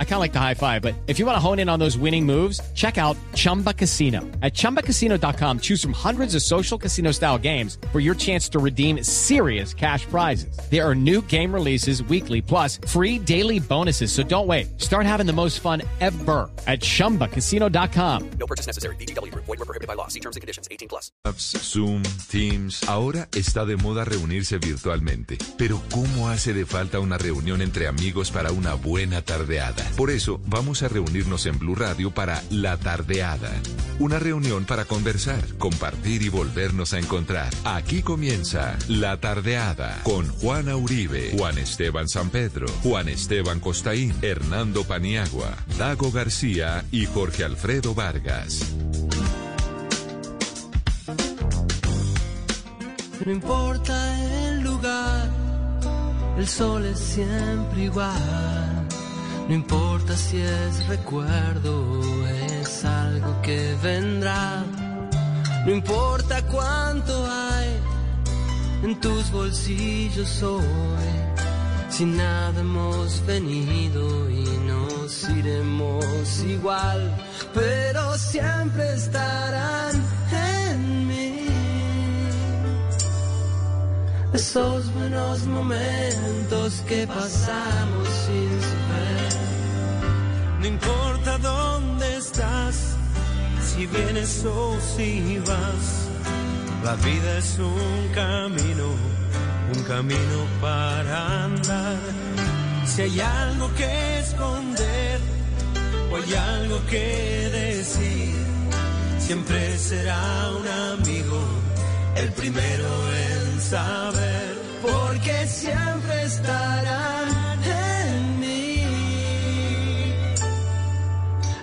I kind of like the high five, but if you want to hone in on those winning moves, check out Chumba Casino. At ChumbaCasino.com, choose from hundreds of social casino style games for your chance to redeem serious cash prizes. There are new game releases weekly, plus free daily bonuses. So don't wait. Start having the most fun ever at ChumbaCasino.com. No purchase necessary. BGW. Void were prohibited by law. See terms and conditions. 18 plus. Zoom, Teams. Ahora está de moda reunirse virtualmente. Pero ¿cómo hace de falta una reunión entre amigos para una buena tardeada? Por eso vamos a reunirnos en Blue Radio para La Tardeada. Una reunión para conversar, compartir y volvernos a encontrar. Aquí comienza La Tardeada con Juana Uribe, Juan Esteban San Pedro, Juan Esteban Costaín, Hernando Paniagua, Dago García y Jorge Alfredo Vargas. No importa el lugar, el sol es siempre igual. No importa si es recuerdo o es algo que vendrá. No importa cuánto hay en tus bolsillos hoy. Si nada hemos venido y nos iremos igual, pero siempre estarán en mí. Esos buenos momentos que pasamos sin. No importa dónde estás, si vienes o si vas, la vida es un camino, un camino para andar. Si hay algo que esconder o hay algo que decir, siempre será un amigo el primero en saber, porque siempre estarán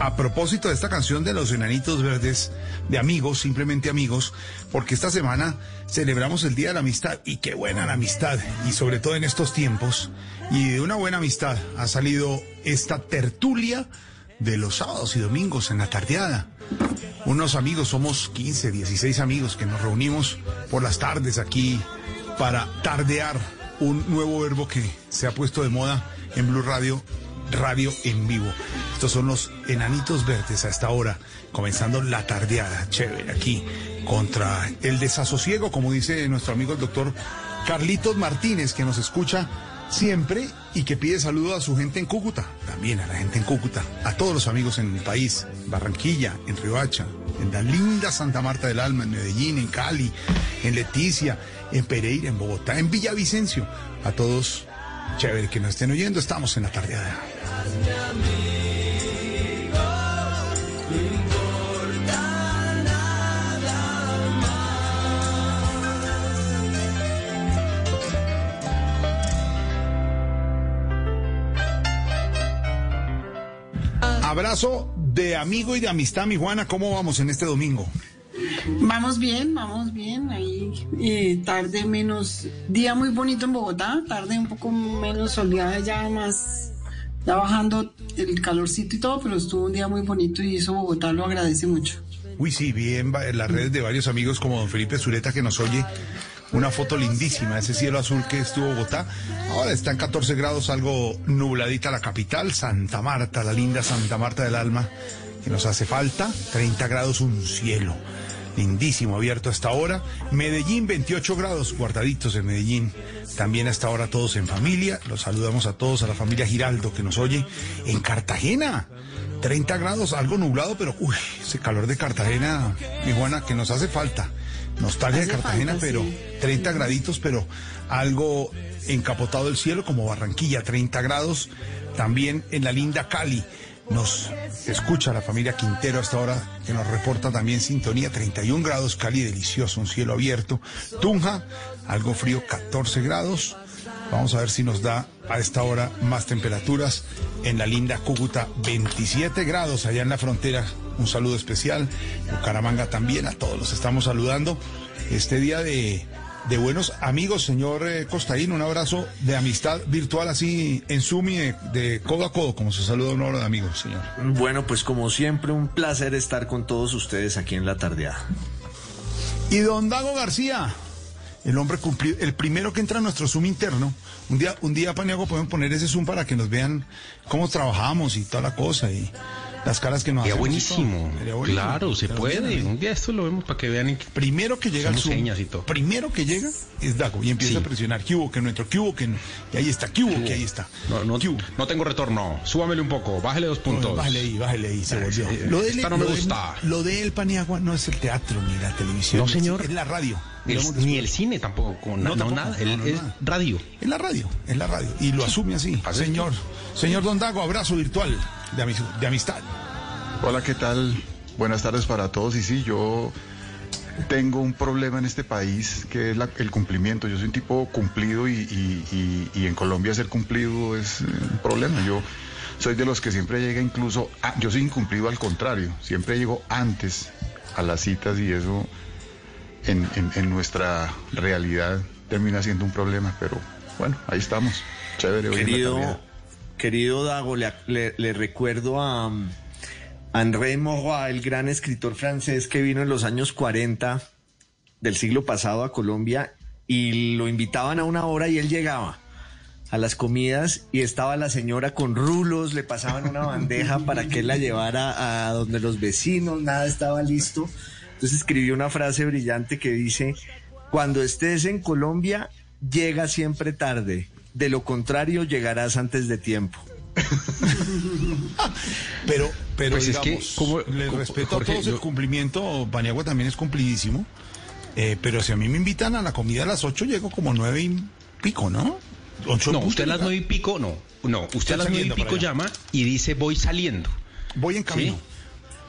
A propósito de esta canción de los Enanitos Verdes, de amigos, simplemente amigos, porque esta semana celebramos el Día de la Amistad y qué buena la amistad, y sobre todo en estos tiempos, y de una buena amistad ha salido esta tertulia de los sábados y domingos en la tardeada. Unos amigos, somos 15, 16 amigos que nos reunimos por las tardes aquí para tardear un nuevo verbo que se ha puesto de moda en Blue Radio radio en vivo. Estos son los enanitos verdes a esta hora, comenzando la tardeada, chévere, aquí, contra el desasosiego, como dice nuestro amigo el doctor Carlitos Martínez, que nos escucha siempre y que pide saludo a su gente en Cúcuta, también a la gente en Cúcuta, a todos los amigos en el país, Barranquilla, en Riohacha, en la linda Santa Marta del Alma, en Medellín, en Cali, en Leticia, en Pereira, en Bogotá, en Villavicencio, a todos, chévere que nos estén oyendo, estamos en la tardeada. Abrazo de amigo y de amistad, mi Juana. ¿Cómo vamos en este domingo? Vamos bien, vamos bien. Ahí eh, tarde menos, día muy bonito en Bogotá, tarde un poco menos soleada ya más, ya bajando el calorcito y todo, pero estuvo un día muy bonito y eso Bogotá lo agradece mucho. Uy, sí, vi en, va- en las redes de varios amigos como don Felipe Zureta que nos oye. Una foto lindísima, ese cielo azul que estuvo Bogotá. Ahora está en 14 grados, algo nubladita la capital, Santa Marta, la linda Santa Marta del Alma, que nos hace falta. 30 grados, un cielo lindísimo, abierto hasta ahora. Medellín, 28 grados, guardaditos en Medellín. También hasta ahora todos en familia. Los saludamos a todos, a la familia Giraldo que nos oye. En Cartagena, 30 grados, algo nublado, pero uy, ese calor de Cartagena, mi Juana, que nos hace falta. Nostalgia de Cartagena, falta, pero sí. 30 graditos, pero algo encapotado el cielo como Barranquilla, 30 grados. También en la linda Cali, Nos escucha la familia Quintero hasta ahora, que nos reporta también sintonía 31 grados, Cali delicioso, un cielo abierto. Tunja, algo frío, 14 grados. Vamos a ver si nos da a esta hora más temperaturas. En la linda Cúcuta, 27 grados allá en la frontera. Un saludo especial. Bucaramanga también, a todos los estamos saludando. Este día de, de buenos amigos, señor eh, Costaín, un abrazo de amistad virtual así en Zoom y de, de codo a codo, como se saluda un hora de amigos, señor. Bueno, pues como siempre, un placer estar con todos ustedes aquí en la tardeada. Y don Dago García, el hombre cumplido, el primero que entra a nuestro Zoom interno. Un día, un día, Paniago, podemos poner ese Zoom para que nos vean cómo trabajamos y toda la cosa y las caras que nos y buenísimo. todo. Sería buenísimo. Claro, se puede. Un día esto lo vemos para que vean. que- Primero que llega Hacemos Zoom, y todo. primero que llega es Dago y empieza Sí. a presionar. ¿Qué hubo? Que no entró. ¿Qué hubo? Que no? Y ahí está. ¿Qué hubo? Que ahí está. No, no, no tengo retorno. Súbamele un poco. Bájele dos puntos. Bájale ahí, bájale ahí, se volvió. eh, Lo de, esta no me lo de- gusta. lo de El Paniagua no es el teatro ni la televisión. No, señor. Es la radio. El- ni el cine tampoco. con- No, no, tampoco. nada. No, es nada. radio. Es la radio, es la radio. Y lo asume así. ¿Ah, sí? Señor, señor Don Dago, abrazo virtual de, amis- de amistad. Hola, ¿qué tal? Buenas tardes para todos. Y sí, yo tengo un problema en este país que es la- el cumplimiento. Yo soy un tipo cumplido y, y- y- y en Colombia ser cumplido es eh, un problema. Yo soy de los que siempre llega incluso, a- yo soy incumplido al contrario, siempre llego antes a las citas y eso en, en- en nuestra realidad termina siendo un problema. Pero bueno, ahí estamos. Chévere. Querido, querido Dago, le, le- le recuerdo a André Maurois, el gran escritor francés que vino en los años 40 del siglo pasado a Colombia y lo invitaban a una hora y él llegaba a las comidas y estaba la señora con rulos, le pasaban una bandeja para que él la llevara a donde los vecinos, nada estaba listo. Entonces escribió una frase brillante que dice, cuando estés en Colombia, llega siempre tarde, de lo contrario llegarás antes de tiempo. Pero, pero Pues es que, digamos, como- le como- respeto Jorge, a todos el cumplimiento. Paniagua también es cumplidísimo. Eh, pero si a mí me invitan a la comida a las 8, llego como nueve y pico, ¿no? Ocho No, usted a las nueve y pico, no. No, usted a las nueve y pico llama y dice voy saliendo. Voy en camino. ¿Sí?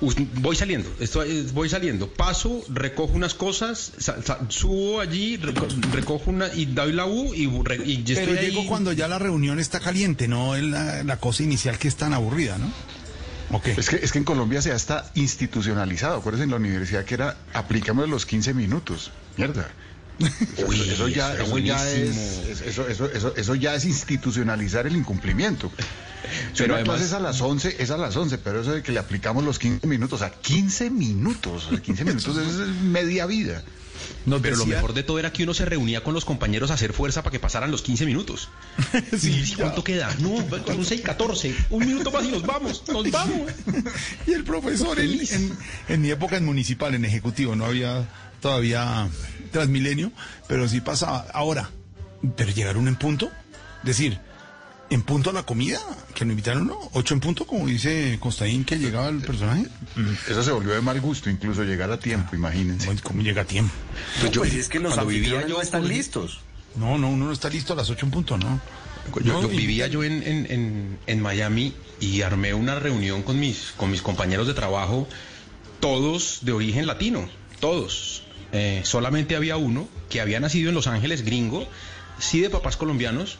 Voy saliendo, estoy, voy saliendo. Paso, recojo unas cosas, sa- sa- subo allí, reco- recojo una y doy la U y, re- y ya Pero estoy llego ahí. cuando ya la reunión está caliente, no la, la cosa inicial que es tan aburrida, ¿no? Es que, es que en Colombia se ha hasta institucionalizado. Acuérdense en la universidad que era aplicamos los 15 minutos. Mierda. Uy, eso ya, eso ya es, eso, eso, eso, ya es institucionalizar el incumplimiento. Si Pero además- es a las 11, es a las 11, pero eso de que le aplicamos los 15 minutos, a 15 minutos, o sea, 15 minutos es media vida. Pero lo mejor de todo era que uno se reunía con los compañeros a hacer fuerza para que pasaran los 15 minutos. Sí, ¿Y ya. cuánto queda? No, son 6, 14. Un minuto más y nos vamos, nos vamos. Y el profesor, en- en mi época en municipal, en ejecutivo, no había todavía Transmilenio, pero sí pasaba. Ahora, pero llegaron en punto, decir, en punto a la comida, que lo invitaron, ¿no? Ocho en punto, como dice Costaín, que llegaba el personaje. Eso se volvió de mal gusto, incluso llegar a tiempo, imagínense. ¿Cómo llega a tiempo? Pues, pues es que los cuando vivía anfitriones yo no están listos. No, no, uno no está listo a las ocho en punto, ¿no? Yo, yo vivía yo en, en, en, en Miami y armé una reunión con mis, con mis compañeros de trabajo, todos de origen latino, todos. Eh, solamente había uno que había nacido en Los Ángeles, gringo, sí de papás colombianos,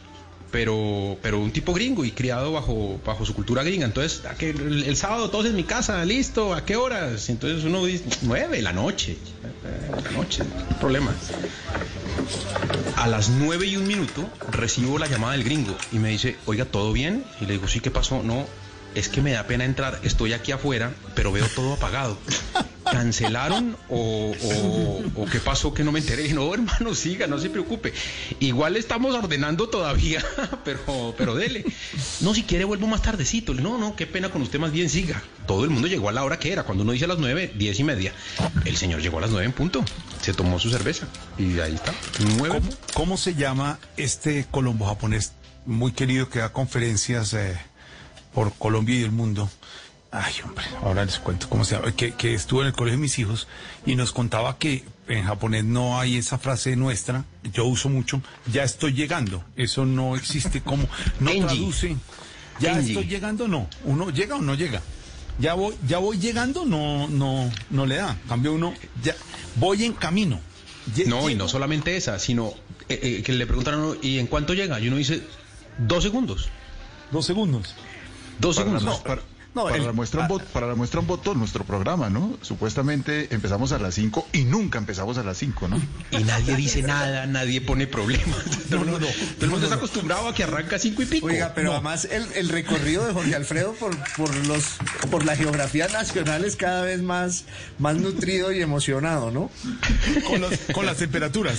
pero, pero un tipo gringo y criado bajo, bajo su cultura gringa. Entonces, ¿a qué- el, sábado todos en mi casa, listo, ¿a qué horas? Entonces uno dice, nueve, la noche, la noche, problema. A las nueve y un minuto recibo la llamada del gringo y me dice, oiga, ¿todo bien? Y le digo, sí, ¿qué pasó? No, es que me da pena entrar, estoy aquí afuera, pero veo todo apagado. ¿Cancelaron o, o- qué pasó que no me enteré? No, hermano, siga, no se preocupe. Igual estamos ordenando todavía, pero, pero dele. No, si quiere vuelvo más tardecito. No, no, qué pena con usted, más bien siga. Todo el mundo llegó a la hora que era. Cuando uno dice a las nueve, diez y media. El señor llegó a las nueve en punto. Se tomó su cerveza y ahí está. Nueve. ¿Cómo, cómo se llama este colombo japonés muy querido que da conferencias eh, por Colombia y el mundo? Ay, hombre, ahora les cuento cómo se llama. Que, que estuvo en el colegio de mis hijos y nos contaba que en japonés no hay esa frase nuestra, yo uso mucho, ya estoy llegando. Eso no existe como, no traduce. Ya estoy llegando, no. Uno llega o no llega. Ya voy, ya voy llegando, no, no, no le da. Cambio uno, ya voy en camino. No, y no solamente esa, sino eh, eh, que le uno, ¿y en cuánto llega? Y uno dice, dos segundos. Dos segundos. Dos Para, segundos. la, para- No, para el- la muestra un voto, para la muestra un voto nuestro programa, ¿no? Supuestamente empezamos a las 5 y nunca empezamos a las 5, ¿no? Y nadie dice nada, nadie pone problemas. Todo el mundo, todo el mundo está acostumbrado a que arranca cinco y pico. Oiga, pero además el, el recorrido de Jorge Alfredo por, por los por la geografía nacional es cada vez más, más nutrido y emocionado, ¿no? con, los- con las temperaturas.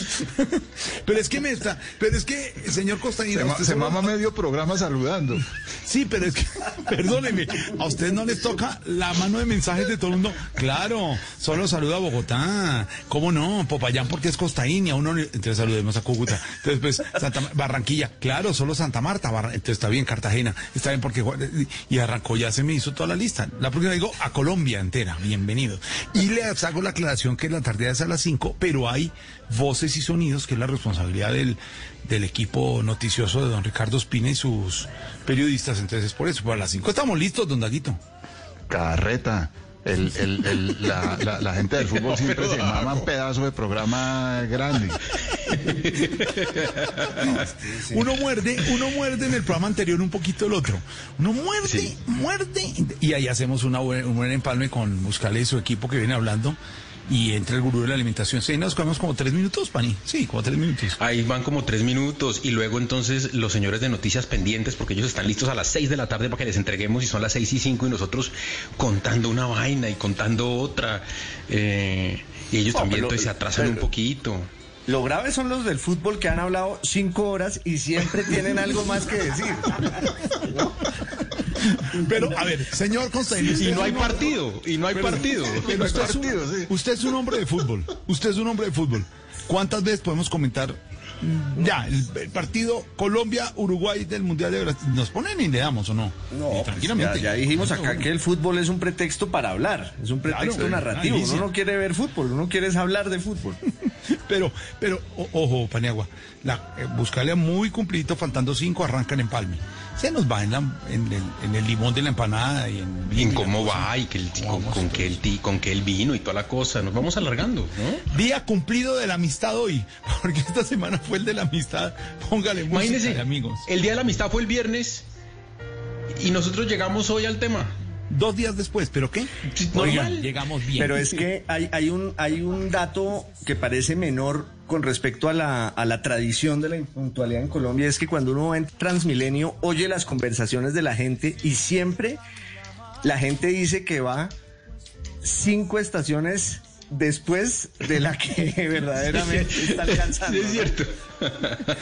Pero es que me está, pero es que, señor Costaína, Se, ma- se mama medio programa saludando. Sí, pero es que, perdóneme, a usted no les toca la mano de mensajes de todo el mundo. Claro, solo saluda a Bogotá. ¿Cómo no? Popayán porque es costaína. Uno, le- entonces saludemos a Cúcuta. Entonces, pues, Santa, Barranquilla. Claro, solo Santa Marta. Entonces está bien, Cartagena. Está bien porque, y arrancó, ya se me hizo toda la lista. La próxima digo a Colombia entera. Bienvenido. Y le hago la aclaración que la tarde es a las 5, pero hay voces y sonidos que es la responsabilidad del, del equipo noticioso de don Ricardo Espina y sus periodistas. Entonces, es por eso. Pero a las 5 estamos listos, don Daguito. Carreta. El, el- el- la, la- la gente del fútbol siempre se mama un pedazo de programa grande. Uno muerde, uno muerde en el programa anterior un poquito el otro. Uno muerde, Sí. muerde. Y ahí hacemos una buen- un buen empalme con Buscale y su equipo que viene hablando. Y entra el gurú de la alimentación. Sí, nos comemos como tres minutos, Pani. Sí, como tres minutos. Ahí van como tres minutos y luego entonces los señores de noticias pendientes porque ellos están listos a las seis de la tarde para que les entreguemos y son las seis y cinco y nosotros contando una vaina y contando otra eh, y ellos también pero- entonces se atrasan pero- un poquito. Lo grave son los del fútbol que han hablado cinco horas y siempre tienen algo más que decir. Pero, a ver, señor Constaín. Y no hay partido, y no hay partido. Pero usted, es un, partido, sí. usted es un hombre de fútbol. Usted es un hombre de fútbol. ¿Cuántas veces podemos comentar mm, ya el, el partido Colombia-Uruguay del Mundial de Brasil? ¿Nos ponen y le damos o no? No, Y pues tranquilamente. ya, ya dijimos acá que el fútbol es un pretexto para hablar, es un pretexto Claro, narrativo. Uno no quiere ver fútbol, uno quiere es hablar de fútbol. Pero, pero, o- ojo, Paniagua, la, eh, buscarle muy cumplidito, faltando cinco, arrancan en Palme. Se nos va en, la, en, el, en el limón de la empanada y en... Y en cómo va y que el, con, con que el ti- con que el vino y toda la cosa. Nos vamos alargando, ¿no? Día cumplido de la amistad hoy, porque esta semana fue el de la amistad. Póngale música, Imagínense, de amigos. el día de la amistad fue el viernes y nosotros llegamos hoy al tema. Dos días después, ¿pero qué? normal. Oigan, llegamos bien. Pero es que hay, hay, un, hay un dato que parece menor con respecto a la, a la tradición de la impuntualidad en Colombia, es que cuando uno va en Transmilenio oye las conversaciones de la gente y siempre la gente dice que va cinco estaciones después de la que verdaderamente está alcanzando. Sí, es ¿no? cierto.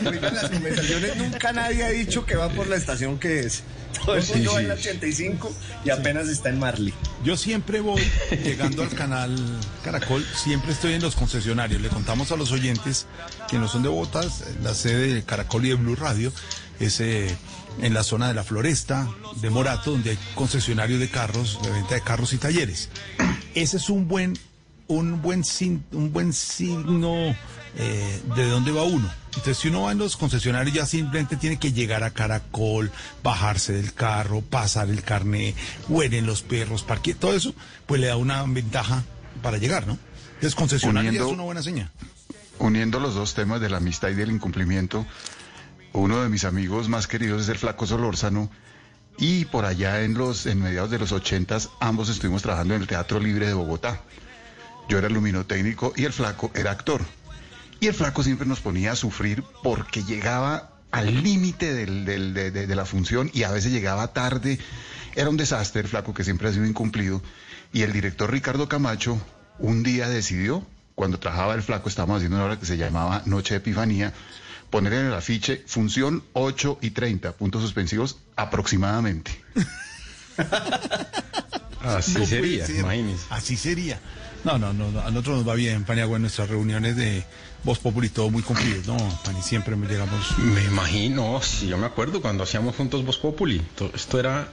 Oigan, las conversaciones nunca nadie ha dicho que va por la estación que es. Todo el mundo va en la 85 y apenas está en Marley. Yo siempre voy, llegando al canal Caracol, siempre estoy en los concesionarios. Le contamos a los oyentes que no son de Bogotá, la sede de Caracol y de Blue Radio es eh, en la zona de la Floresta, de Morato, donde hay concesionarios de carros, de venta de carros y talleres. Ese es un buen, un buen, sin- un buen signo eh, de dónde va uno. Entonces, si uno va en los concesionarios, ya simplemente tiene que llegar a Caracol, bajarse del carro, pasar el carné, huelen los perros, parque, todo eso, pues le da una ventaja para llegar, ¿no? Entonces, concesionario ya es una buena señal. Uniendo los dos temas de la amistad y del incumplimiento, uno de mis amigos más queridos es el Flaco Solórzano y por allá en los en mediados de los ochentas ambos estuvimos trabajando en el Teatro Libre de Bogotá. Yo era luminotécnico y el Flaco era actor. Y el Flaco siempre nos ponía a sufrir porque llegaba al límite de la función y a veces llegaba tarde. Era un desastre el Flaco que siempre ha sido incumplido. Y el director Ricardo Camacho un día decidió, cuando trabajaba el Flaco, estábamos haciendo una obra que se llamaba Noche de Epifanía, poner en el afiche función 8 y 30, puntos suspensivos aproximadamente. Así No sería, ser. imagínense. Así sería. No, no, no, no, a nosotros nos va bien, Paniagua, en nuestras reuniones de Voz Populi, todo muy cumplido. No, Pani, siempre me llegamos. Me imagino, sí, yo me acuerdo cuando hacíamos juntos Voz Populi. To- Esto era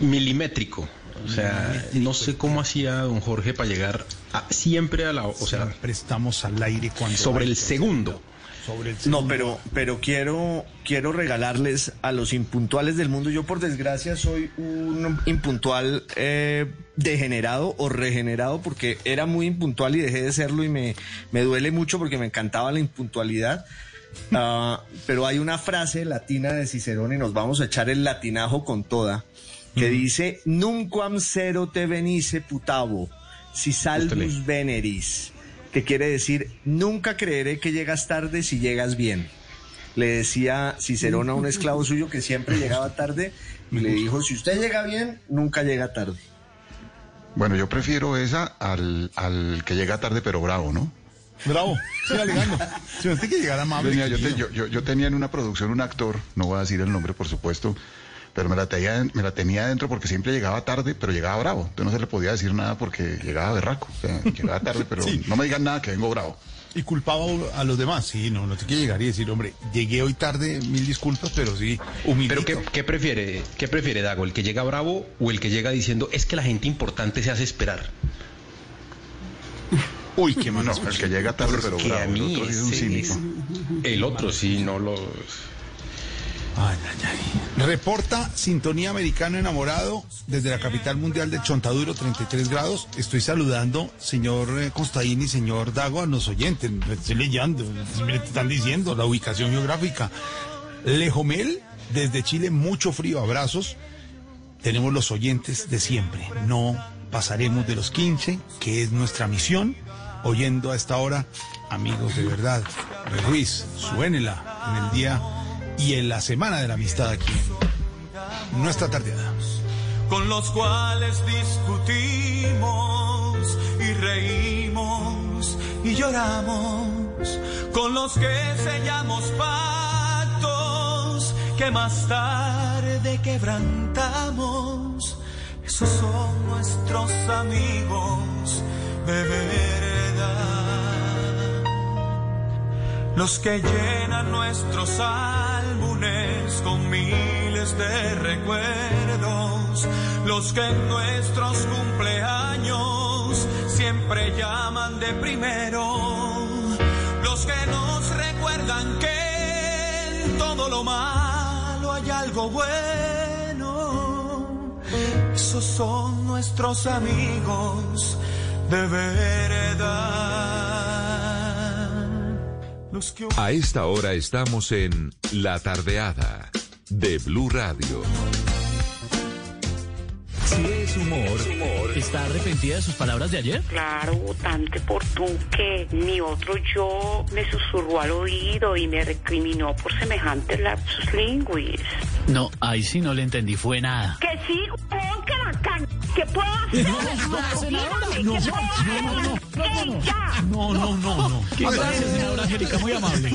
milimétrico. O sea, no sé cómo hacía don Jorge para llegar a- siempre a la, o sea, Siempre estamos al aire cuando. sobre hay el segundo. Hacerlo. sobre el No, pero, pero quiero, quiero regalarles a los impuntuales del mundo. Yo, por desgracia, soy un impuntual eh, degenerado o regenerado porque era muy impuntual y dejé de serlo y me, me duele mucho porque me encantaba la impuntualidad. Ah, pero hay una frase latina de Cicerón y nos vamos a echar el latinajo con toda que dice Nunquam cero te venice putavo si salvus veneris que quiere decir nunca creeré que llegas tarde si llegas bien le decía Cicerón a un esclavo suyo que siempre llegaba tarde y le dijo si usted llega bien nunca llega tarde Bueno, yo prefiero esa al, al que llega tarde pero bravo, ¿no? Bravo, siga alegando. Si usted que llegar amable. Venía, yo, te- querido. yo, yo- yo tenía en una producción un actor, no voy a decir el nombre por supuesto, pero me la, tenía, me la tenía adentro porque siempre llegaba tarde, pero llegaba bravo. Entonces no se le podía decir nada porque llegaba berraco. O sea, llegaba tarde, pero Sí. no me digan nada que vengo bravo. Y culpaba a los demás. Sí, no, no te quiere llegar y decir, hombre, llegué hoy tarde, mil disculpas, pero sí, humildito. Pero ¿qué, qué prefiere, ¿qué prefiere Dago? ¿El que llega bravo o el que llega diciendo es que la gente importante se hace esperar? Uy, qué No, malo. el que llega tarde pero bravo. a El mí otro sí es un ese cínico. es- El otro sí no lo... Ay, ay, ay. Reporta Sintonía Americano Enamorado desde la capital mundial del Chontaduro, 33 grados. Estoy saludando, señor eh, Costaín y señor Dago, a los oyentes. Estoy leyendo, me están diciendo la ubicación geográfica. Lejomel, desde Chile, mucho frío, abrazos. Tenemos los oyentes de siempre. No pasaremos de los 15, que es nuestra misión. Oyendo a esta hora, amigos de verdad. Ruiz, suénela en el día y en la semana de la amistad aquí nuestra tardeada. con los cuales discutimos y reímos y lloramos, con los que sellamos pactos que más tarde quebrantamos. Esos son nuestros amigos de verdad los que llenan nuestros álbumes con miles de recuerdos, los que en nuestros cumpleaños siempre llaman de primero, los que nos recuerdan que en todo lo malo hay algo bueno. Esos son nuestros amigos de verdad. A esta hora estamos en La Tardeada de Blue Radio. Si es humor, ¿está arrepentida de sus palabras de ayer? Claro, votante por tú que mi otro yo me susurró al oído y me recriminó por semejantes lapsus linguis. No, ahí sí no le entendí, fue nada. Que sí, huevón, que la can... que puedo hacer. No, no, ¿Qué no, puedo no, no, hacer? no, Ya. No, no, no, no. Gracias, senadora Angélica, muy amable.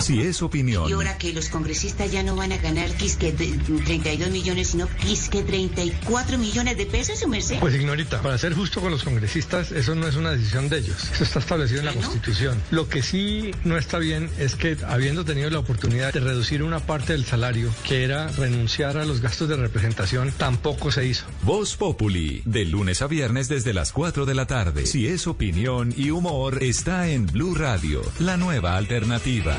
Si es opinión, Y ahora que los congresistas ya no van a ganar quisque de- 32 millones, sino quisque 34 millones de pesos, su merced. Pues ignorita, para ser justo con los congresistas, eso no es una decisión de ellos, eso está establecido en la Constitución. Lo que sí no está bien es que habiendo tenido la oportunidad de reducir una parte del salario, que era renunciar a los gastos de representación, tampoco se hizo. Voz Populi, de lunes a viernes desde las 4 de la tarde. Si es opinión y humor, está en Blue Radio, la nueva alternativa.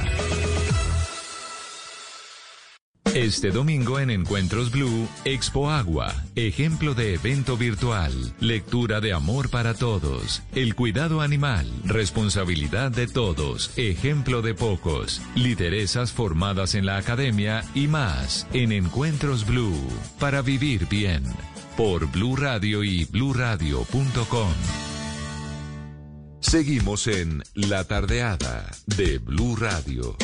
Este domingo en Encuentros Blue, Expo Agua, ejemplo de evento virtual, lectura de amor para todos, el cuidado animal, responsabilidad de todos, ejemplo de pocos, lideresas formadas en la academia y más en Encuentros Blue, para vivir bien, por Blue Radio y bluradio.com. Seguimos en La Tardeada de Blue Radio.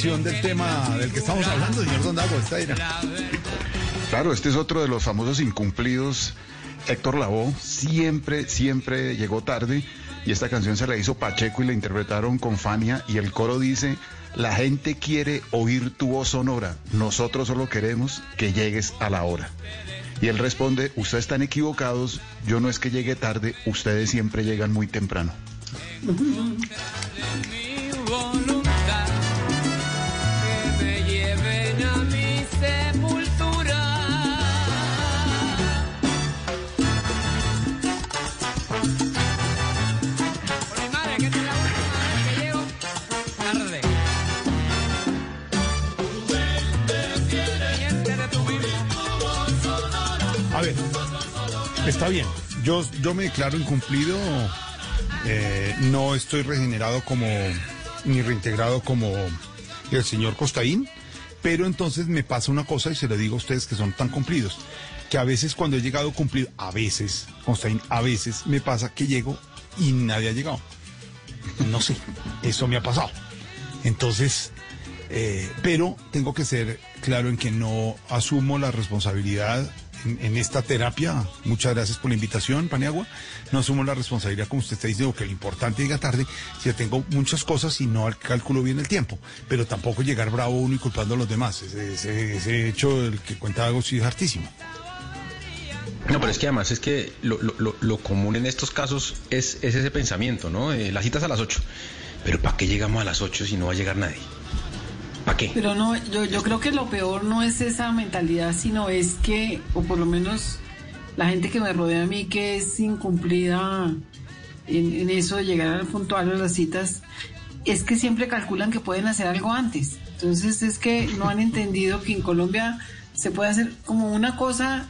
Canción del tema del que estamos hablando, señor Don Dago. Esta era. Claro, este es otro de los famosos incumplidos. Héctor Lavoe siempre, siempre llegó tarde y esta canción se la hizo Pacheco y la interpretaron con Fania y el coro dice, la gente quiere oír tu voz sonora, nosotros solo queremos que llegues a la hora. Y él responde, ustedes están equivocados, yo no es que llegue tarde, ustedes siempre llegan muy temprano. está bien. Yo, yo me declaro incumplido. eh, no estoy regenerado como ni reintegrado como el señor Costaín. Pero entonces me pasa una cosa y se lo digo a ustedes que son tan cumplidos. Que a veces cuando he llegado cumplido, a veces, Costaín, a veces me pasa que llego y nadie ha llegado. No sé, eso me ha pasado. Entonces, eh, pero tengo que ser claro en que no asumo la responsabilidad en, esta terapia. Muchas gracias por la invitación, Paniagua. No asumo la responsabilidad, como usted está diciendo, que lo importante llega tarde. Si tengo muchas cosas y no al- calculo bien el tiempo, pero tampoco llegar bravo uno y culpando a los demás. Ese, hecho, el que cuenta algo, sí es hartísimo. No, pero es que además es que lo, común en estos casos es, es ese pensamiento, ¿no? Eh, las citas a las 8. Pero ¿para qué llegamos a las 8 si no va a llegar nadie? Pero no, yo, yo creo que lo peor no es esa mentalidad, sino es que, o por lo menos la gente que me rodea a mí que es incumplida en, en eso de llegar al puntual a las citas, es que siempre calculan que pueden hacer algo antes. Entonces es que no han entendido que en Colombia se puede hacer como una cosa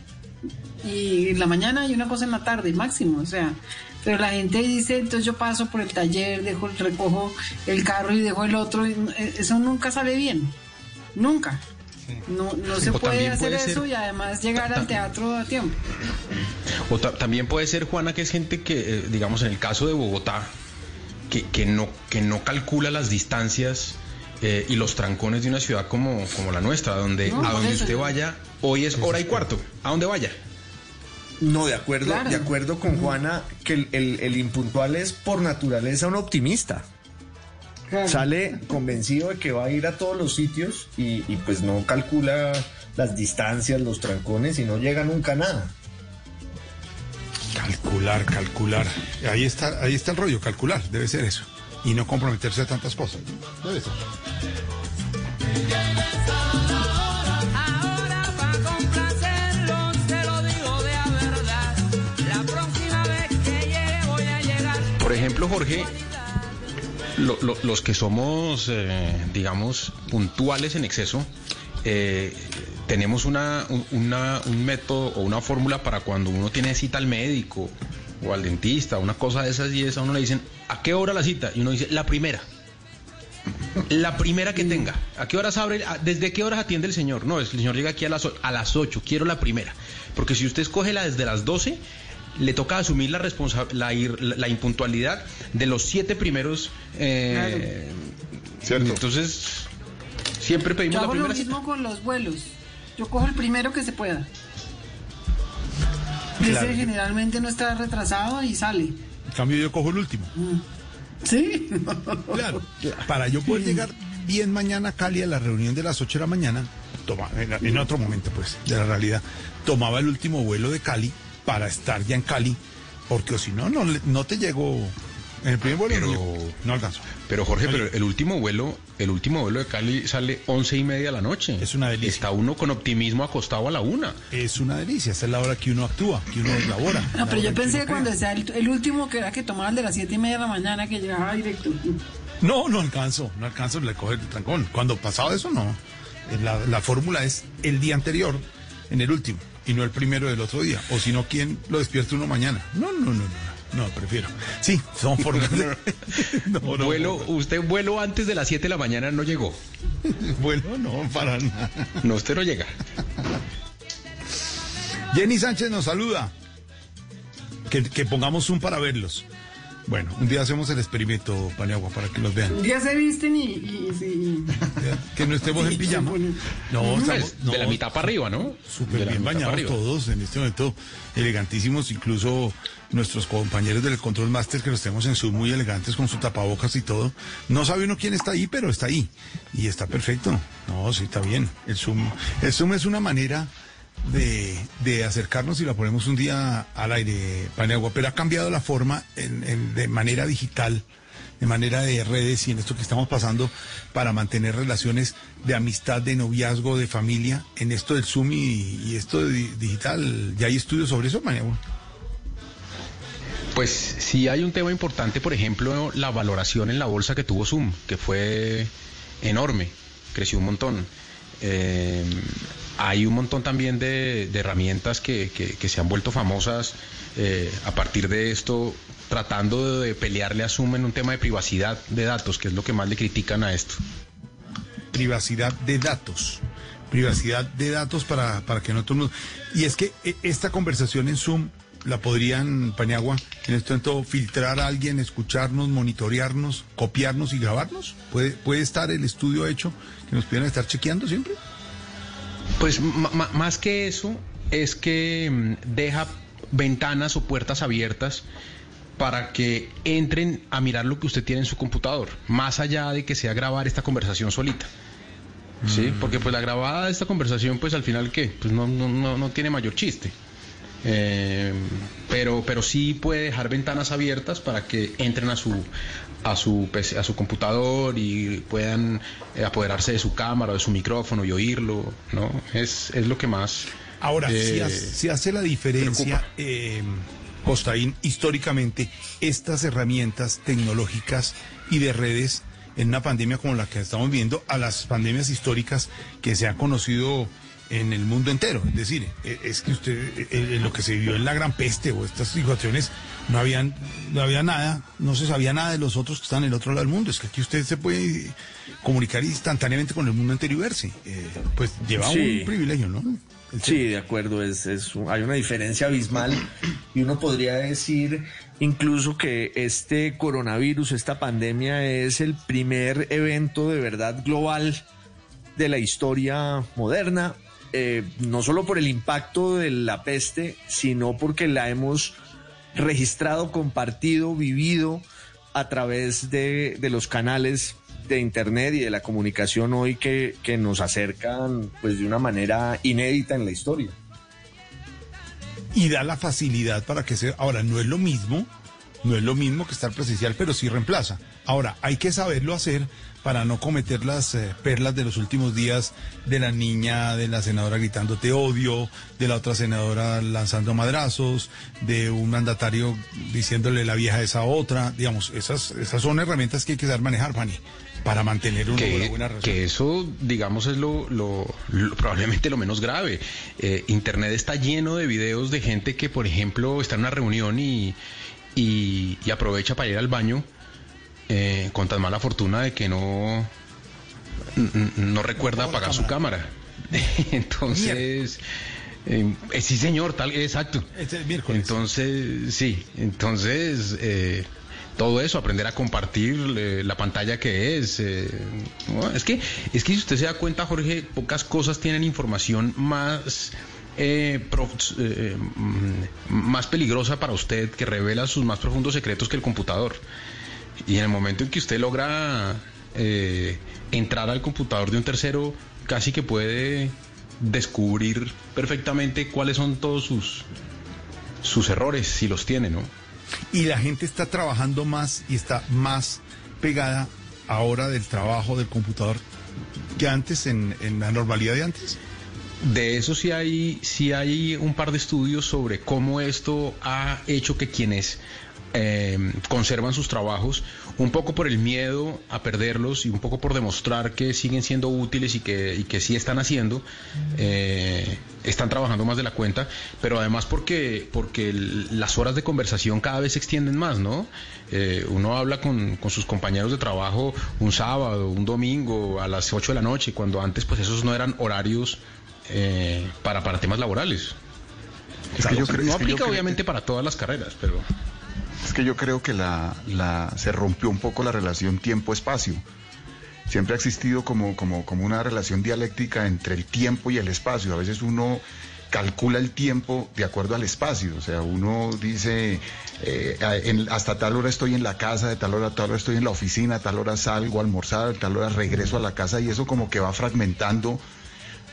y en la mañana y una cosa en la tarde, máximo, o sea, pero la gente dice, entonces yo paso por el taller, dejo, recojo el carro y dejo el otro, y eh, eso nunca sale bien, nunca. No, no se O puede hacer puede ser- eso y además llegar al teatro a tiempo. O ta- también puede ser, Juana, que es gente que, eh, digamos, en el caso de Bogotá, que, que no, que no calcula las distancias eh, y los trancones de una ciudad como, como la nuestra, donde No, a donde eso usted yo- vaya, hoy es hora y cuarto, a donde vaya. No, de acuerdo, Claro. de acuerdo con Juana, que el, el- el impuntual es por naturaleza un optimista. Sale convencido de que va a ir a todos los sitios y, y pues no calcula las distancias, los trancones y no llega nunca a nada. Calcular, calcular. Ahí está, ahí está el rollo, calcular, debe ser eso. Y no comprometerse a tantas cosas. Debe ser. Ejemplo, Jorge, lo- lo- los que somos, eh, digamos, puntuales en exceso, eh, tenemos una, un- una- un método o una fórmula para cuando uno tiene cita al médico o al dentista, una cosa de esas y esa, a uno le dicen, ¿a qué hora la cita? Y uno dice, la primera. La primera que tenga. ¿A qué horas abre? ¿Desde qué horas atiende el señor? No, el señor llega aquí a las, a las 8. Quiero la primera. Porque si usted escoge la desde las 12, le toca asumir la, responsa- la, ir- la impuntualidad de los siete primeros. eh, Entonces, siempre pedimos Yo la hago lo cita. mismo con los vuelos. Yo cojo el primero que se pueda. Claro. Ese generalmente no está retrasado y sale. En cambio, yo cojo el último. ¿Sí? Claro. Para yo poder llegar bien mañana a Cali a la reunión de las 8 de la mañana, toma, en, en otro momento, pues, de la realidad, tomaba el último vuelo de Cali para estar ya en Cali, porque o si no, no, le- no te llego. En el primer vuelo no, no alcanzo. Pero Jorge, pero el último vuelo, el último vuelo de Cali sale once y media de la noche. Es una delicia. Está uno con optimismo acostado a la una. Es una delicia, esa es la hora que uno actúa, que uno labora. No, pero yo pensé que cuando sea el, el último que era que tomaba el de las siete y media de la mañana que llegaba directo. No, no alcanzo, no alcanzo, le coge el trancón. Cuando pasaba eso, no. La, la fórmula es el día anterior, en el último, y no el primero del otro día. O si no, ¿quién lo despierta uno mañana? No, no, no, no. No, prefiero. Sí, son. No, no, vuelo, usted vuelo antes de las 7 de la mañana no llegó. Vuelo no, para nada. No, usted no llega. Jenny Sánchez nos saluda. Que, que pongamos Zoom para verlos. Bueno, un día hacemos el experimento, Paniagua, para que los vean. Un día se visten y, y- y- Que no estemos en pijama. No, Pues, estamos, no, de la mitad para arriba, ¿no? Súper bien bañados todos en este momento, elegantísimos, incluso nuestros compañeros del Control Master que los tenemos en Zoom muy elegantes con su tapabocas y todo. No sabe uno quién está ahí, pero está ahí. Y está perfecto. No, sí, está bien. El Zoom, el Zoom es una manera de, de acercarnos y la ponemos un día al aire, Paniagua, pero ha cambiado la forma de manera digital, de manera de redes y en esto que estamos pasando para mantener relaciones de amistad, de noviazgo, de familia, en esto del Zoom y, esto de di- digital. ¿Ya hay estudios sobre eso, Paniagua? Pues sí hay un tema importante, por ejemplo, la valoración en la bolsa que tuvo Zoom, que fue enorme, creció un montón. Eh, hay un montón también de, herramientas que, que- se han vuelto famosas eh, a partir de esto, tratando de pelearle a Zoom en un tema de privacidad de datos, que es lo que más le critican a esto. privacidad de datos. Privacidad de datos para, para que no todo el mundo... Y es que eh, esta conversación en Zoom la podrían, Paniagua, en este momento filtrar a alguien, escucharnos, monitorearnos, copiarnos y grabarnos. ¿Puede, puede estar el estudio hecho que nos pudieran estar chequeando siempre? Pues más que eso, es que mm, deja ventanas o puertas abiertas para que entren a mirar lo que usted tiene en su computador, más allá de que sea grabar esta conversación solita. Sí, porque pues la grabada de esta conversación, pues al final, ¿qué? Pues no, no, no, no tiene mayor chiste. Eh, pero, pero sí puede dejar ventanas abiertas para que entren a su a su PC a su computador y puedan eh, apoderarse de su cámara o de su micrófono y oírlo, ¿no? Es, es lo que más. Ahora, eh, si, hace, si hace la diferencia, eh, Costaín, históricamente, estas herramientas tecnológicas y de redes en una pandemia como la que estamos viendo, a las pandemias históricas que se han conocido en el mundo entero. Es decir, eh, es que usted, eh, eh, lo que se vivió en la gran peste o estas situaciones, no habían, no había nada, no se sabía nada de los otros que están en el otro lado del mundo. Es que aquí usted se puede comunicar instantáneamente con el mundo entero y verse. Eh, pues lleva Sí. un privilegio, ¿no? Sí, de acuerdo, es, es, hay una diferencia abismal y uno podría decir incluso que este coronavirus, esta pandemia es el primer evento de verdad global de la historia moderna, eh, no solo por el impacto de la peste, sino porque la hemos registrado, compartido, vivido a través de, los canales de internet y de la comunicación hoy que, que nos acercan pues de una manera inédita en la historia. y da la facilidad para que se... Ahora, no es lo mismo, no es lo mismo que estar presencial, pero sí reemplaza. Ahora, hay que saberlo hacer para no cometer las eh, perlas de los últimos días de la niña, de la senadora gritando te odio, de la otra senadora lanzando madrazos, de un mandatario diciéndole la vieja esa otra. Digamos, esas, esas son herramientas que hay que saber manejar, Fanny, para mantener una que, buena relación. que eso, digamos, es lo, lo- lo- probablemente lo menos grave. Eh, Internet está lleno de videos de gente que, por ejemplo, está en una reunión y, y- y aprovecha para ir al baño eh, con tan mala fortuna de que no, no recuerda apagar su cámara. Entonces, eh, eh, sí señor, tal, exacto. Este miércoles. Entonces, sí, entonces eh, todo eso, aprender a compartir eh, la pantalla que es. eh, no, es que, es que si usted se da cuenta, Jorge, pocas cosas tienen información más eh, prof- eh, mm, más peligrosa para usted que revela sus más profundos secretos que el computador. Y en el momento en que usted logra eh, entrar al computador de un tercero, casi que puede descubrir perfectamente cuáles son todos sus, sus errores, si los tiene, ¿no? y la gente está trabajando más y está más pegada ahora del trabajo del computador que antes en, en la normalidad de antes. De eso sí hay, sí hay un par de estudios sobre cómo esto ha hecho que quienes eh, conservan sus trabajos, un poco por el miedo a perderlos y un poco por demostrar que siguen siendo útiles y que, y que sí están haciendo, eh, están trabajando más de la cuenta, pero además porque, porque las horas de conversación cada vez se extienden más, ¿no? Eh, uno habla con, con sus compañeros de trabajo un sábado, un domingo, a las 8 de la noche, cuando antes pues esos no eran horarios eh, para, para temas laborales. Es que yo creo- no aplica obviamente para todas las carreras, pero... Es que yo creo que la, la- se rompió un poco la relación tiempo-espacio. Siempre ha existido como, como, como una relación dialéctica entre el tiempo y el espacio. A veces uno calcula el tiempo de acuerdo al espacio. O sea, uno dice, eh, hasta tal hora estoy en la casa, de tal hora a tal hora estoy en la oficina, tal hora salgo a almorzar, tal hora regreso a la casa y eso como que va fragmentando,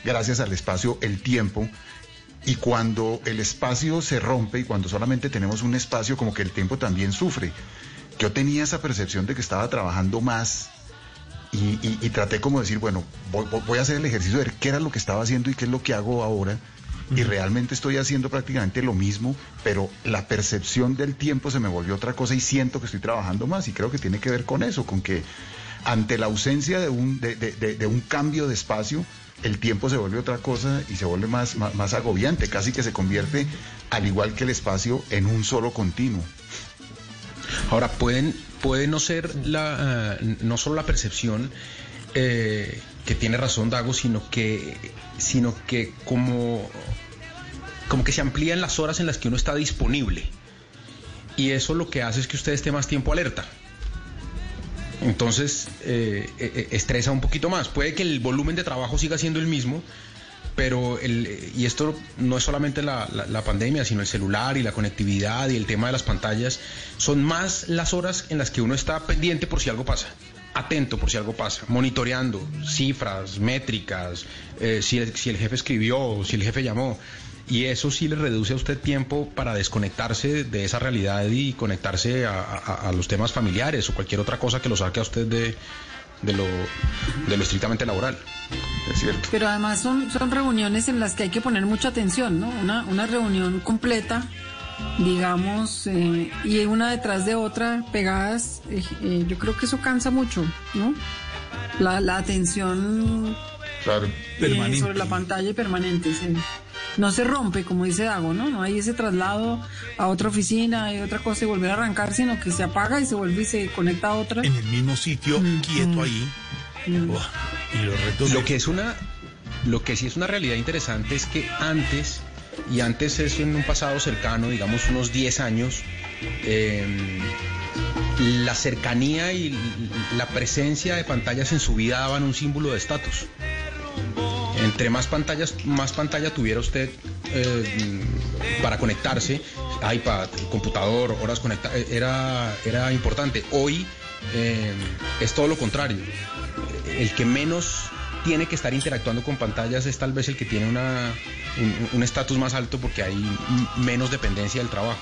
gracias al espacio, el tiempo. Y cuando el espacio se rompe y cuando solamente tenemos un espacio, como que el tiempo también sufre. Yo tenía esa percepción de que estaba trabajando más y, y- y traté como de decir, bueno, voy, a hacer el ejercicio de ver qué era lo que estaba haciendo y qué es lo que hago ahora. Y realmente estoy haciendo prácticamente lo mismo, pero la percepción del tiempo se me volvió otra cosa y siento que estoy trabajando más. Y creo que tiene que ver con eso, con que ante la ausencia de un, de, de- de- de un cambio de espacio, el tiempo se vuelve otra cosa y se vuelve más, más, agobiante, casi que se convierte, al igual que el espacio, en un solo continuo. Ahora, pueden, puede no ser la, eh, no solo la percepción eh, que tiene razón Dago, sino que, sino que como, como que se amplían las horas en las que uno está disponible. Y eso lo que hace es que usted esté más tiempo alerta. Entonces, eh, eh, estresa un poquito más. Puede que el volumen de trabajo siga siendo el mismo, pero el, y esto no es solamente la, la- la pandemia, sino el celular y la conectividad y el tema de las pantallas, son más las horas en las que uno está pendiente por si algo pasa, atento por si algo pasa, monitoreando cifras, métricas, eh, si, el, si el jefe escribió, si el jefe llamó. Y eso sí le reduce a usted tiempo para desconectarse de esa realidad y conectarse a, a- a los temas familiares o cualquier otra cosa que lo saque a usted de, de, lo, de lo estrictamente laboral. Es cierto. Pero además son, son reuniones en las que hay que poner mucha atención, ¿no? Una, una reunión completa, digamos, eh, y una detrás de otra, pegadas, eh, eh, yo creo que eso cansa mucho, ¿no? La, la atención Claro. eh, sobre la pantalla y permanente, sí. No se rompe, como dice Dago, ¿no? No hay ese traslado a otra oficina y otra cosa y volver a arrancar, sino que se apaga y se vuelve y se conecta a otra. En el mismo sitio, quieto ahí. Buah, y los retos Lo que es una, lo que sí es una realidad interesante es que antes, y antes es en un pasado cercano, digamos unos 10 años, eh, la cercanía y la presencia de pantallas en su vida daban un símbolo de estatus. Entre más pantallas, más pantalla tuviera usted eh, para conectarse, iPad, computador, horas conectadas, era, era importante. Hoy eh, es todo lo contrario. El que menos tiene que estar interactuando con pantallas es tal vez el que tiene una, un- estatus más alto porque hay menos dependencia del trabajo.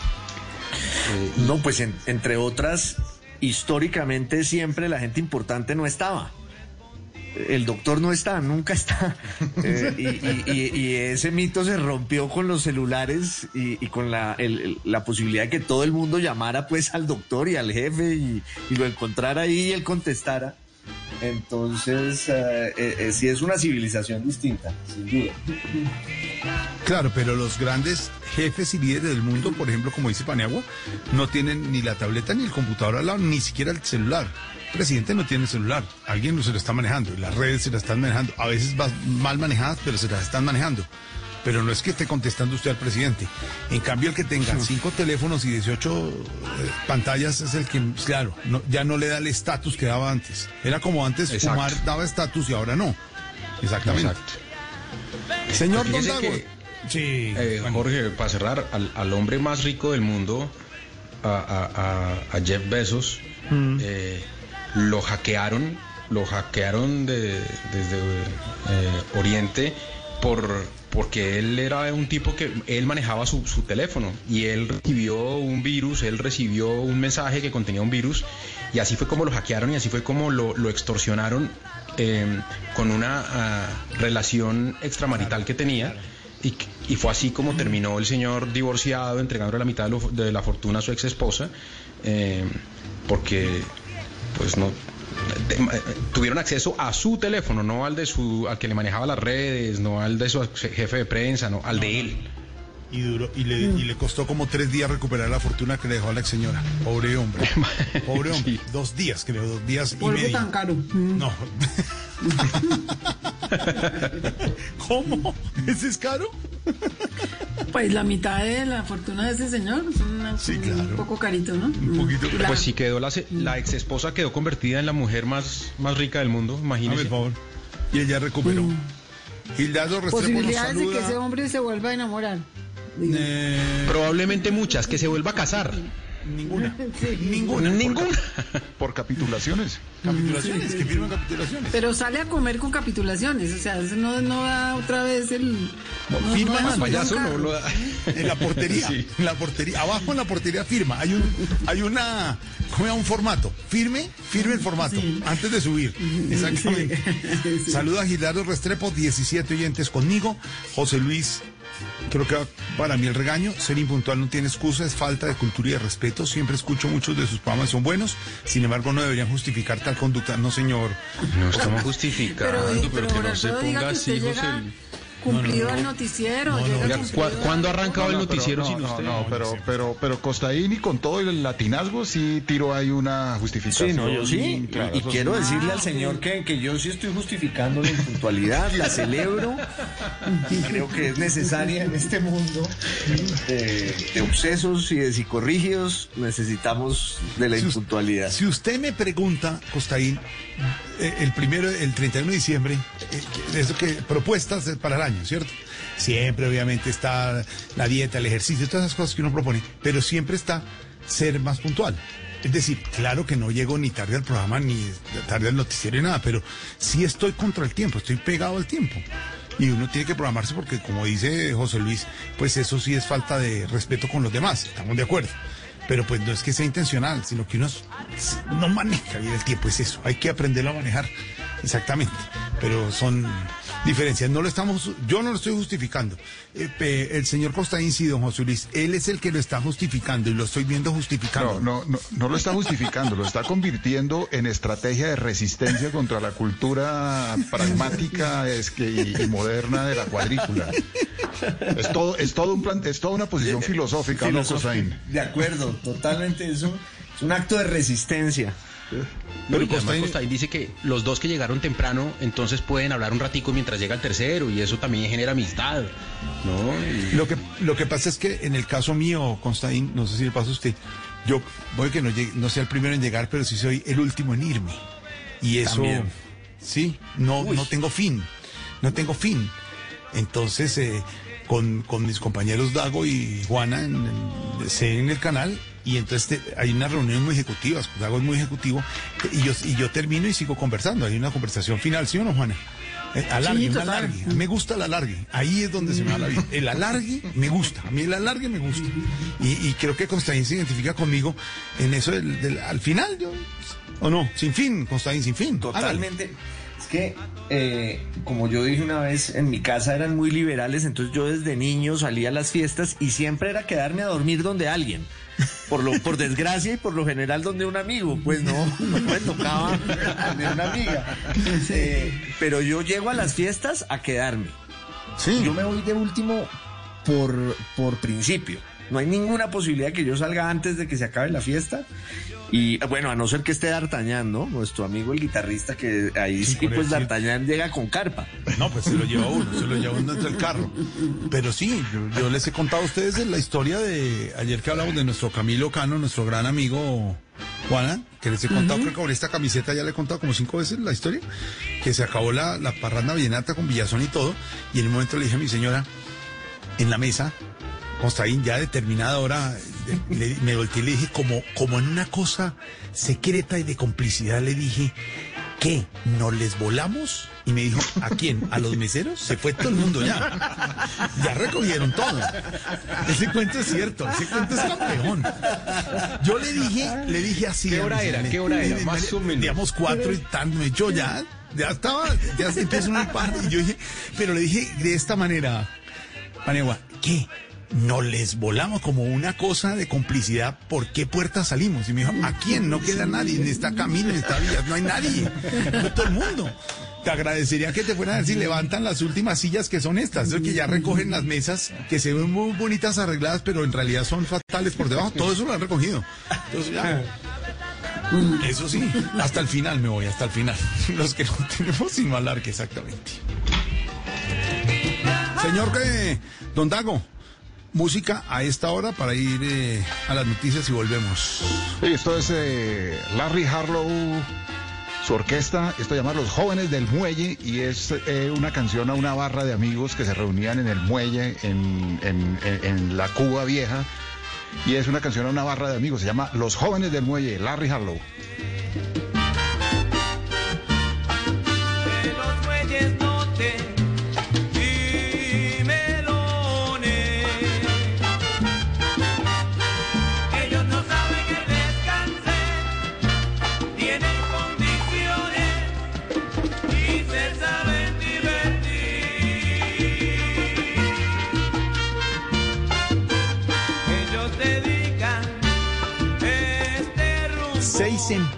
No, pues en- entre otras, históricamente siempre la gente importante no estaba. El doctor no está, nunca está. Eh, y, y- y- y ese mito se rompió con los celulares y, y con la, el- el- la posibilidad de que todo el mundo llamara pues al doctor y al jefe y, y lo encontrara ahí y él contestara. Entonces, eh, eh, eh, sí es una civilización distinta, sin duda. Claro, pero los grandes jefes y líderes del mundo, por ejemplo, como dice Paniagua, no tienen ni la tableta ni el computador al lado, ni siquiera el celular. Presidente no tiene celular, alguien se lo está manejando, las redes se las están manejando, a veces va- mal manejadas, pero se las están manejando. Pero no es que esté contestando usted al presidente. En cambio, el que tenga cinco teléfonos y 18 eh, pantallas es el que, claro, no- ya no le da el estatus que daba antes. Era como antes, Exacto. fumar daba estatus y ahora no. Exactamente. Exacto. Señor Don Dago. que, Sí. eh, Jorge, para cerrar, al, al hombre más rico del mundo, a, a- a- a Jeff Bezos, eh, lo hackearon, lo hackearon de- desde eh, Oriente por porque él era un tipo que él manejaba su, su teléfono y él recibió un virus, él recibió un mensaje que contenía un virus y así fue como lo hackearon y así fue como lo, lo extorsionaron eh, con una ah, relación extramarital que tenía y, y fue así como terminó el señor divorciado, entregándole la mitad de, de la fortuna a su ex esposa, porque pues no eh, tuvieron acceso a su teléfono, no al de su, al que le manejaba las redes, no al de su jefe de prensa, no, al de él. Y duró, y le, y le costó como tres días recuperar la fortuna que le dejó a la ex señora. Pobre hombre. Pobre hombre. Dos días, creo, dos días y Por medio. tan caro. No. ¿Cómo? ¿Ese es caro? Pues la mitad de la fortuna de ese señor es una- un poco carito, ¿no? Un poquito. Pues sí quedó la, se- la ex esposa quedó convertida en la mujer más, más rica del mundo, imagínese. El favor. Y ella recuperó. Mm. Gildardo Restrepo nos Posibilidades de que ese hombre se vuelva a enamorar. Probablemente muchas, que se vuelva a casar. Ninguna. Ninguna. Ninguna. Por capitulaciones. Capitulaciones, que firman capitulaciones. Pero sale a comer con capitulaciones, o sea, eso no, no da otra vez el... No, no firma payaso, nunca. no lo da. En la portería. Sí. En la portería. Abajo en la portería firma. Hay un, hay una, ¿cómo un formato. Firme, firme el formato. Antes de subir. Exactamente. Saluda a Gildardo Restrepo, 17 oyentes conmigo. José Luis. Creo que para mí el regaño, ser impuntual no tiene excusa, es falta de cultura y de respeto. Siempre escucho muchos de sus programas, son buenos. Sin embargo, no deberían justificar tal conducta. No, señor. No estamos justificando, Pero, pero, pero que no se ponga así, José llega. Cumplido al noticiero. llega Oiga, cumplido ¿cu- ¿Cuándo ha arrancado el No, no, pero- noticiero no, sin no, usted? No, pero, pero, pero Costaín y con todo el latinazgo sí tiró ahí una justificación. Sí, no, yo sí. Claro, y quiero sí. decirle al señor que, que yo sí estoy justificando la impuntualidad, la celebro. Y creo que es necesaria en este mundo de, de obsesos y de psicorrígidos. Necesitamos de la impuntualidad. Si usted me pregunta, Costaín, el primero, el 31 de diciembre, eh, eso que propuestas para el año, ¿cierto? Siempre, obviamente, está la dieta, el ejercicio, todas esas cosas que uno propone, pero siempre está ser más puntual. Es decir, claro que no llego ni tarde al programa, ni tarde al noticiero, ni nada, pero sí estoy contra el tiempo, estoy pegado al tiempo. Y uno tiene que programarse porque, como dice José Luis, pues eso sí es falta de respeto con los demás, estamos de acuerdo. Pero pues no es que sea intencional, sino que uno no maneja bien el tiempo, es eso, hay que aprenderlo a manejar, exactamente. Pero son diferencias, no lo estamos, yo no lo estoy justificando. Eh, el señor Costaín, don José Luis, él es el que lo está justificando y lo estoy viendo justificando. No, no, no, no lo está justificando, lo está convirtiendo en estrategia de resistencia contra la cultura pragmática es que, y moderna de la cuadrícula. Es todo, es todo un plan, es toda una posición filosófica, ¿no, Costaín? De acuerdo, totalmente. Es un, es un acto de resistencia. Pero y además Costaín dice que los dos que llegaron temprano, entonces pueden hablar un ratico mientras llega el tercero y eso también genera amistad, ¿no? Y- Lo que, lo que pasa es que en el caso mío, Constaín, no sé si le pasa a usted, yo voy que no, llegue- no sea el primero en llegar, pero sí soy el último en irme. Y eso, También. sí, no, no tengo fin, no tengo fin. Entonces, eh, con, con mis compañeros Dago y Juana en, en- sé en el canal, y entonces te- hay unas reuniones muy ejecutivas, Dago es muy ejecutivo, y yo, y yo termino y sigo conversando, hay una conversación final, ¿sí o no, Juana? Eh, alargue, Sí, un me gusta el alargue. Ahí es donde se me va la vida. El alargue me gusta. A mí el alargue me gusta. Y, y creo que Constaín se identifica conmigo en eso del, del- al final, yo. ¿O no? Sin fin, Constaín, sin fin. Totalmente. Es que, eh, como yo dije una vez, en mi casa eran muy liberales, entonces yo desde niño salía a las fiestas y siempre era quedarme a dormir donde alguien. Por, lo, por desgracia y por lo general donde un amigo, pues no, no me tocaba donde una amiga. Eh, pero yo llego a las fiestas a quedarme. Yo me voy de último por, por principio. No hay ninguna posibilidad que yo salga antes de que se acabe la fiesta. Y bueno, a no ser que esté D'Artagnan, ¿no? Nuestro amigo el guitarrista, que ahí sí, por pues. D'Artagnan llega con carpa. No, pues se lo lleva uno, se lo lleva uno entre el carro. Pero sí, yo, yo les he contado a ustedes la historia de ayer que hablamos de nuestro Camilo Cano, nuestro gran amigo Juana, que les he contado, creo que con esta camiseta ya le he contado como cinco veces la historia, que se acabó la, la parranda vallenata con Villazón y todo, y en un momento le dije a mi señora, en la mesa, Constaín, ya a determinada hora, le- me volteé y le dije, como, como en una cosa secreta y de complicidad, le dije, ¿qué? ¿No les volamos? Y me dijo, ¿a quién? ¿A los meseros? Se fue todo el mundo ya. Ya recogieron todo. Ese cuento es cierto, ese cuento es campeón. Yo le dije, le dije así. ¿Qué hora era? ¿Qué hora era? me- Más o menos. Digamos cuatro y tanto. Yo ya, ya estaba, ya se empezó un par. Y yo dije, pero le dije de esta manera. Paniagua, ¿qué? No les volamos como una cosa de complicidad. ¿Por qué puerta salimos? Y me dijo, ¿a quién? No queda nadie. En esta camino, en esta vía. No hay nadie. No todo el mundo. Te agradecería que te fueran a ver si levantan las últimas sillas que son estas. Es que ya recogen las mesas que se ven muy bonitas arregladas, pero en realidad son fatales por debajo. Todo eso lo han recogido. Entonces ya. Eso sí, hasta el final me voy, hasta el final. Los que no tenemos sino alargue, exactamente. Señor que, don Dago, música a esta hora para ir eh, a las noticias y volvemos. Esto es eh, Larry Harlow, su orquesta, esto se llama Los Jóvenes del Muelle y es eh, una canción a una barra de amigos que se reunían en el muelle, en- en- en la Cuba vieja. Y es una canción a una barra de amigos, se llama Los Jóvenes del Muelle, Larry Harlow.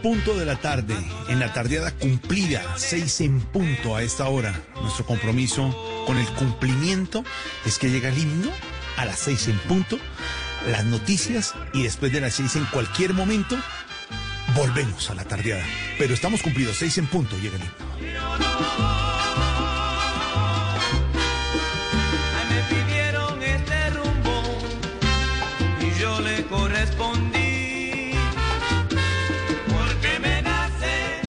Punto de la tarde, en la tardeada cumplida, seis en punto a esta hora. Nuestro compromiso con el cumplimiento es que llega el himno a las seis en punto, las noticias y después de las seis en cualquier momento volvemos a la tardeada. Pero estamos cumplidos, seis en punto llega el himno.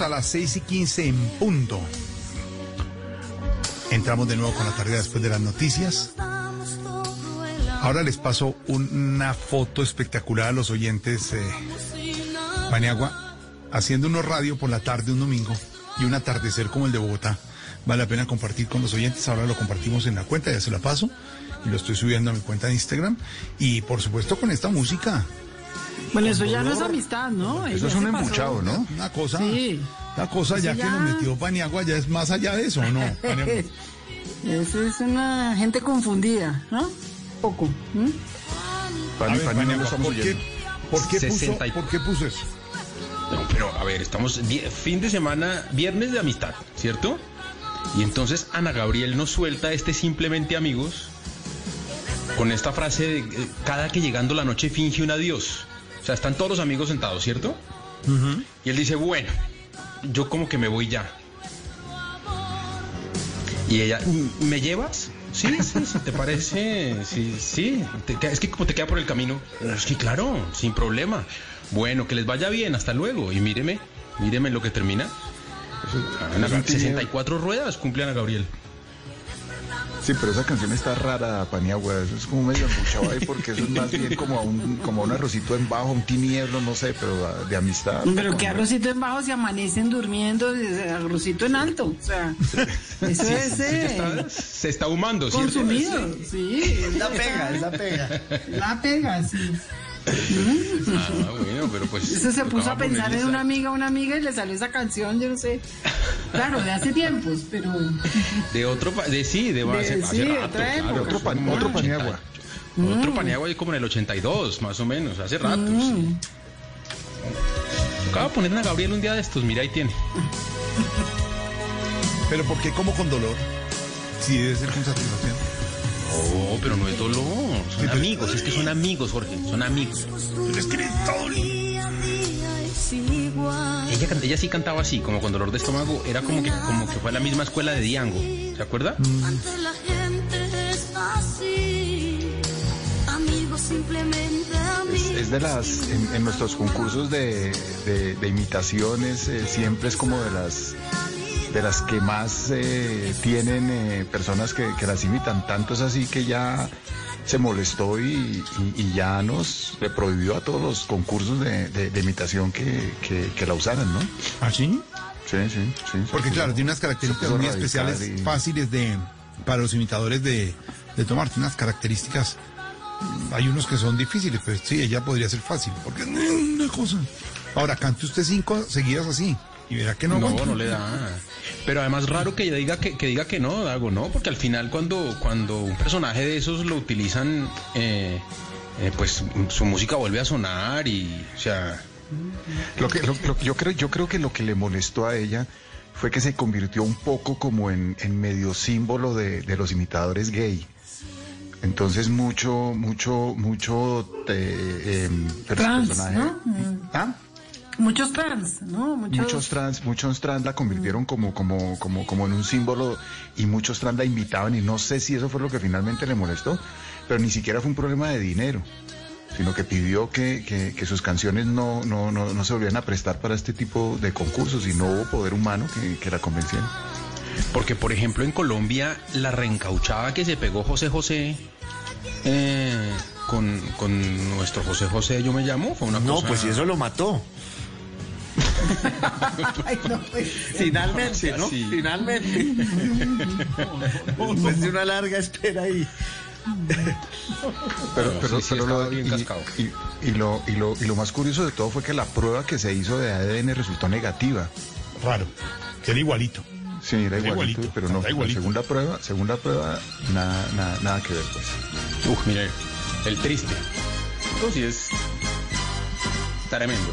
A las 6 y 15 en punto. Entramos de nuevo con la tarea después de las noticias. Ahora les paso una foto espectacular a los oyentes eh, Paniagua haciendo unos radio por la tarde un domingo y un atardecer como el de Bogotá. Vale la pena compartir con los oyentes. Ahora lo compartimos en la cuenta, ya se la paso y lo estoy subiendo a mi cuenta de Instagram. Y por supuesto con esta música. Bueno, eso ya no es amistad, ¿no? Eso Ya es un embuchado, ¿no? Una cosa, Sí. una cosa ya, que nos metió Paniagua ya es más allá de eso, ¿o ¿no? Eso es una gente confundida, ¿no? Poco. A ver, Paniagua, ¿por qué, por qué puso, 60 y- por qué puso eso? No, pero a ver, estamos fin de semana, viernes de amistad, ¿cierto? Y entonces Ana Gabriel nos suelta este simplemente amigos con esta frase de eh, cada que llegando la noche finge un adiós. O sea, están todos los amigos sentados, ¿cierto? Y él dice, bueno, yo como que me voy ya. Y ella, "Mm, ¿me llevas? Sí, sí, si te parece, sí, sí. Te es que como te queda por el camino, es que claro, sin problema. Bueno, que les vaya bien, hasta luego. Y míreme, míreme lo que termina. Ana- es un tío. 64 ruedas cumple Ana Gabriel. Sí, pero esa canción está rara, Paniagua. Eso es como medio embuchado ahí porque eso es más bien como a un, como a un arrocito en bajo, un tinieblo, no sé, pero a- de amistad. Pero que arrocito en bajo se amanecen durmiendo, arrocito en alto. O sea, eso Sí, es sí, eh, está- se está ahumando, ¿cierto? consumido. Sí. La pega, es la pega. La pega, sí. Ah, bueno, pero pues. Eso se puso a pensar en una amiga, una amiga y le salió esa canción, yo no sé. Claro, de hace tiempos, pero De otro, pa- de sí, de, De- hace, hace sí, rato, otra claro, época. Otro, pan- otro Paniagua. 80, Otro Paniagua ahí como en el 82, más o menos, hace rato. Mm. sí. Acaba de poner a Gabriel un día de estos, mira ahí tiene. Pero ¿por qué como con dolor? Si debe ser con satisfacción. Oh, pero no es dolor, son amigos, es que son amigos, Jorge, son amigos. Es igual. Ella, sí cantaba así, como con dolor de estómago, era como que, como que fue a la misma escuela de Diango, ¿se acuerda? Ante la gente es así. Amigos, simplemente Es, amigos. es de las, en, en nuestros concursos de, de- de imitaciones, eh, siempre es como de las de las que más eh, tienen eh, personas que, que las imitan. Tanto es así que ya se molestó y, y- y ya nos le prohibió a todos los concursos de, de- de imitación que, que- que la usaran, ¿no? ¿Ah, sí? Sí, sí, sí. Porque claro, tiene unas características muy especiales, y- fáciles de para los imitadores de, de tomar. Tiene unas características. Hay unos que son difíciles, pues sí, ella podría ser fácil. Porque es una cosa. Ahora, cante usted cinco seguidas así. Y verá que no. No, aguanta. no le da. Pero además raro que ella diga que, que diga que no, Dago, ¿no? Porque al final cuando, cuando un personaje de esos lo utilizan, eh, eh, pues su música vuelve a sonar y, o sea, Lo que, lo- lo- yo, creo, yo creo que lo que le molestó a ella fue que se convirtió un poco como en, en medio símbolo de, de los imitadores gay. Entonces mucho, mucho, mucho eh, em, trans, personaje- ¿no? ¿Ah? Muchos trans, ¿no? Muchos, Muchos trans, muchos trans la convirtieron como, como, como, como en un símbolo y muchos trans la invitaban y no sé si eso fue lo que finalmente le molestó, pero ni siquiera fue un problema de dinero, sino que pidió que, que- que sus canciones no, no, no, no se volvieran a prestar para este tipo de concursos y no hubo poder humano que, que la convenciera. porque por ejemplo en Colombia la reencauchada que se pegó José José eh, con, con nuestro José José, yo me llamo, fue una No, cosa... pues si eso lo mató. Ay, no, pues. Finalmente, ¿no? Finalmente. Después de una larga espera ahí. Pero, No, pero, sí, sí, pero estaba lo, bien y, y- y lo, y, lo, y lo más curioso de todo fue que la prueba que se hizo de ADN resultó negativa. Raro. Que era igualito. Sí, era Era igualito, igualito, pero no, la igualito. segunda prueba, segunda prueba, nada, nada, nada que ver, pues. Uf, mire, el triste. Sí es tremendo.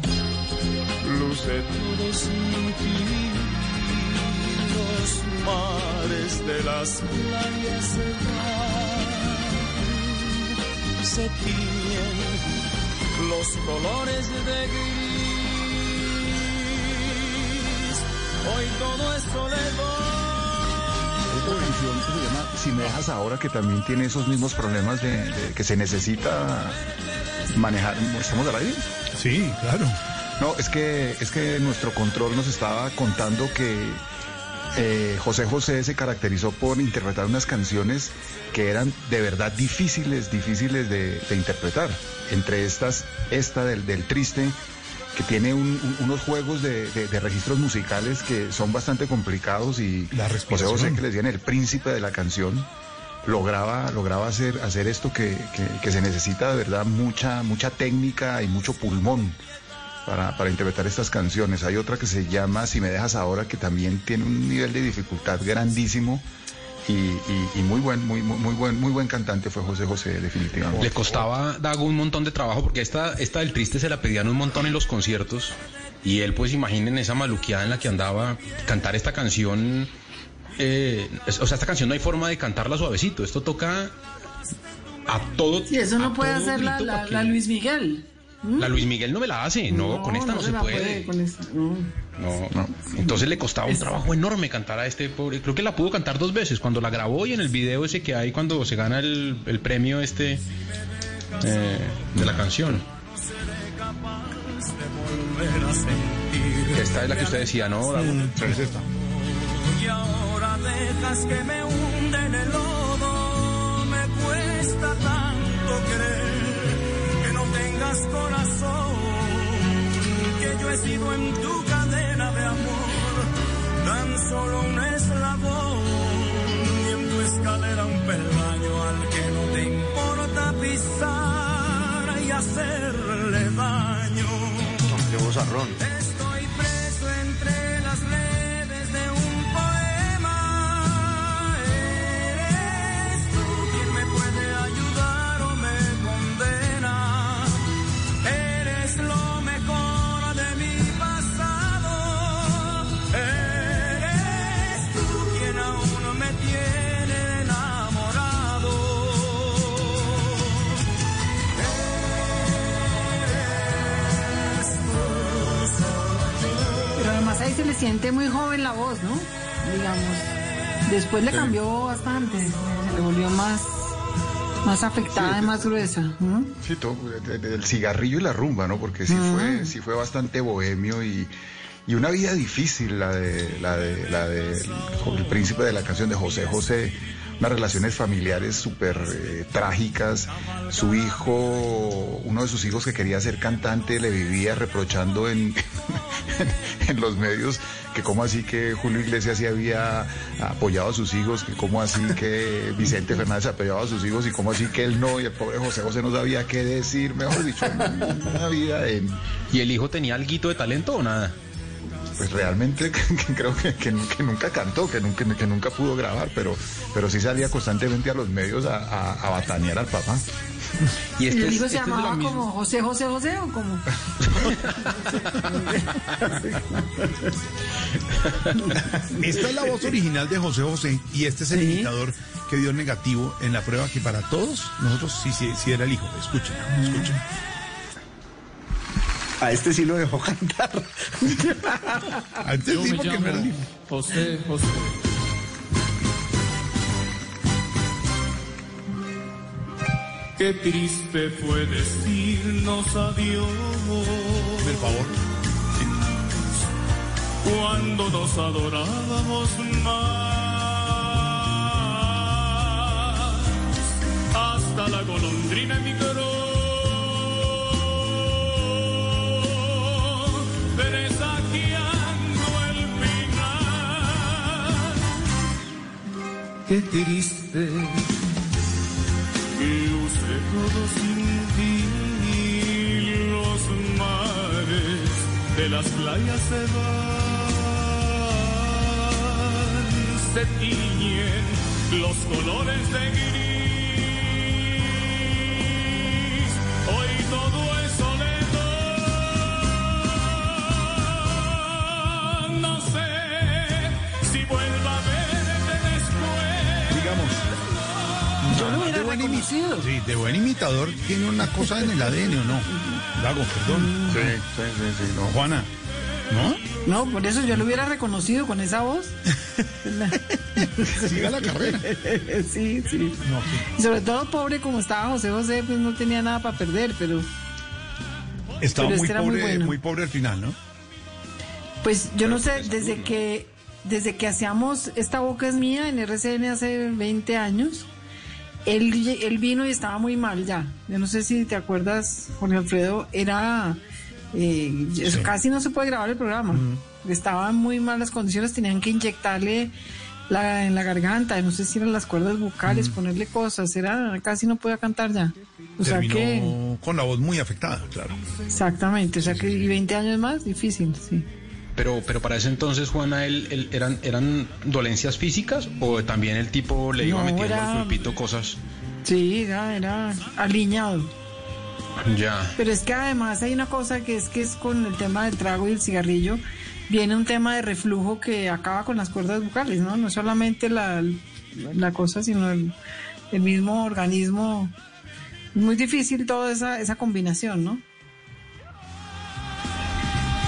luce todo sin ti. Los mares de las playas se van, se tiñen los colores de gris. Hoy todo es soledad. Esta canción que se llama Si me dejas ahora, que también tiene esos mismos problemas de, de que se necesita manejar. ¿Estamos al aire? Sí, claro. No, es que, es que nuestro control nos estaba contando que eh, José José se caracterizó por interpretar unas canciones que eran de verdad difíciles, difíciles de, de interpretar. Entre estas, esta del, del triste, que tiene un- un- unos juegos de, de- de registros musicales que son bastante complicados y La José. José, que les decían el príncipe de la canción, lograba, lograba hacer, hacer esto que, que- que se necesita de verdad mucha, mucha técnica y mucho pulmón para, para interpretar estas canciones. Hay otra que se llama Si me dejas ahora, que también tiene un nivel de dificultad grandísimo. Y, y- y muy buen, muy, muy, muy buen, muy buen cantante fue José José, definitivamente. Le costaba Dago un montón de trabajo porque esta, esta del triste se la pedían un montón en los conciertos. Y él, pues imaginen esa maluqueada en la que andaba, cantar esta canción. eh, o sea, esta canción no hay forma de cantarla suavecito. Esto toca a todo. Y eso no puede hacer la, la, que- la Luis Miguel. La Luis Miguel no me la hace, no, con esta no, se la puede. con esta, no. No, Entonces le costaba un trabajo enorme cantar a este pobre. Creo que la pudo cantar dos veces, cuando la grabó y en el video ese que hay cuando se gana el, el premio este eh, de la canción. Esta es la que usted decía, ¿no? Dago? Es esta. Y ahora dejas que me hunde en el lodo. Me cuesta tanto querer tengas corazón. Que yo he sido en tu cadena de amor tan solo un eslabón. Y en tu escalera un peldaño al que no te importa pisar y hacerle daño. Estoy preso siente muy joven la voz, ¿no? Digamos. Después le Sí. cambió bastante. Se le volvió más, más afectada y más gruesa. ¿no? Sí, todo, de- del cigarrillo y la rumba, ¿no? Porque sí fue, sí fue bastante bohemio y, y una vida difícil la de, la de, la de el, el príncipe de la canción de José José. Unas relaciones familiares súper eh, trágicas. Su hijo, uno de sus hijos que quería ser cantante, le vivía reprochando en, en los medios que cómo así que Julio Iglesias sí había apoyado a sus hijos, que cómo así que Vicente Fernández apoyaba a sus hijos y cómo así que él no, y el pobre José José no sabía qué decir, mejor dicho, una vida en... ¿Y el hijo tenía alguito de talento o nada? Pues realmente creo que, que nu- que nunca cantó, que nunca, que nunca pudo grabar, pero, pero sí salía constantemente a los medios a, a, a batanear al papá. Y ¿Y este el es- hijo este se es de la llamaba misma- como José José José o como? Esta es la voz original de José José y este es el indicador que dio negativo en la prueba que para todos nosotros sí, sí, sí era el hijo. Escuchen, escuchen. A este sí lo dejó cantar. A este Yo sí me porque llamo hijo. José José. Qué triste fue decirnos adiós. Por favor. Cuando nos adorábamos más. Hasta la golondrina emigró. Presagiando el final. Qué triste que use todo sin ti los mares de las playas se van se tiñen los colores de gris. Hoy todo buen. Sí, de buen imitador tiene una cosa en el ADN o no. Dago, perdón. Sí, sí, sí, sí, no. Juana. ¿No? No, por eso yo lo hubiera reconocido con esa voz. Siga la carrera. sí, sí. No, sí. Y sobre todo pobre como estaba José José, pues no tenía nada para perder, pero Estaba Pero muy este era muy pobre, bueno. muy pobre al final, ¿no? pues yo no sé, desde que desde que hacíamos esta boca es mía en RCN hace 20 años, él, él vino y estaba muy mal ya. Yo no sé si te acuerdas, Jorge Alfredo, era eh, casi no se puede grabar el programa. Estaban muy mal las condiciones, tenían que inyectarle la, en la garganta, no sé si eran las cuerdas vocales, ponerle cosas, era casi no podía cantar ya. O sea Terminó que, con la voz muy afectada, claro. exactamente, o sea que y 20 años más, difícil, sí. Pero, pero para ese entonces, Juana, él, él- eran, ¿eran dolencias físicas o también el tipo le iba No, metiendo era- al pulpito cosas? Sí, era, era alineado. Ya. Pero es que además hay una cosa que es que es con el tema del trago y el cigarrillo, viene un tema de reflujo que acaba con las cuerdas vocales, ¿no? No solamente la, la cosa, sino el, el mismo organismo. Es muy difícil toda esa, esa combinación, ¿no?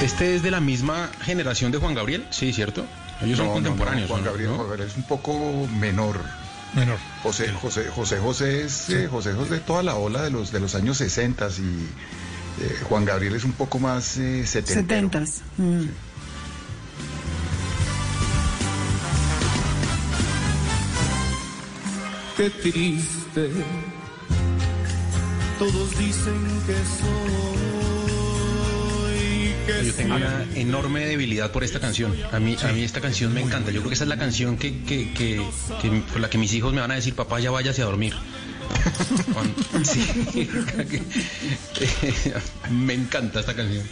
¿Este es de la misma generación de Juan Gabriel? Sí, ¿cierto? Ellos son No, no, no, contemporáneos. Juan. Gabriel, ¿No? Juan Gabriel es un poco menor. Menor. José José José José es eh, José José toda la ola de los de los años 60 y eh, Juan Gabriel es un poco más eh, setentero. Setentas. Mm. Qué triste. Todos dicen que soy. Yo tengo una enorme debilidad por esta canción. A mí, a mí esta canción me encanta. Yo creo que esa es la canción que, que, que, que- por la que mis hijos me van a decir, papá, ya váyase a dormir. Sí, me encanta esta canción.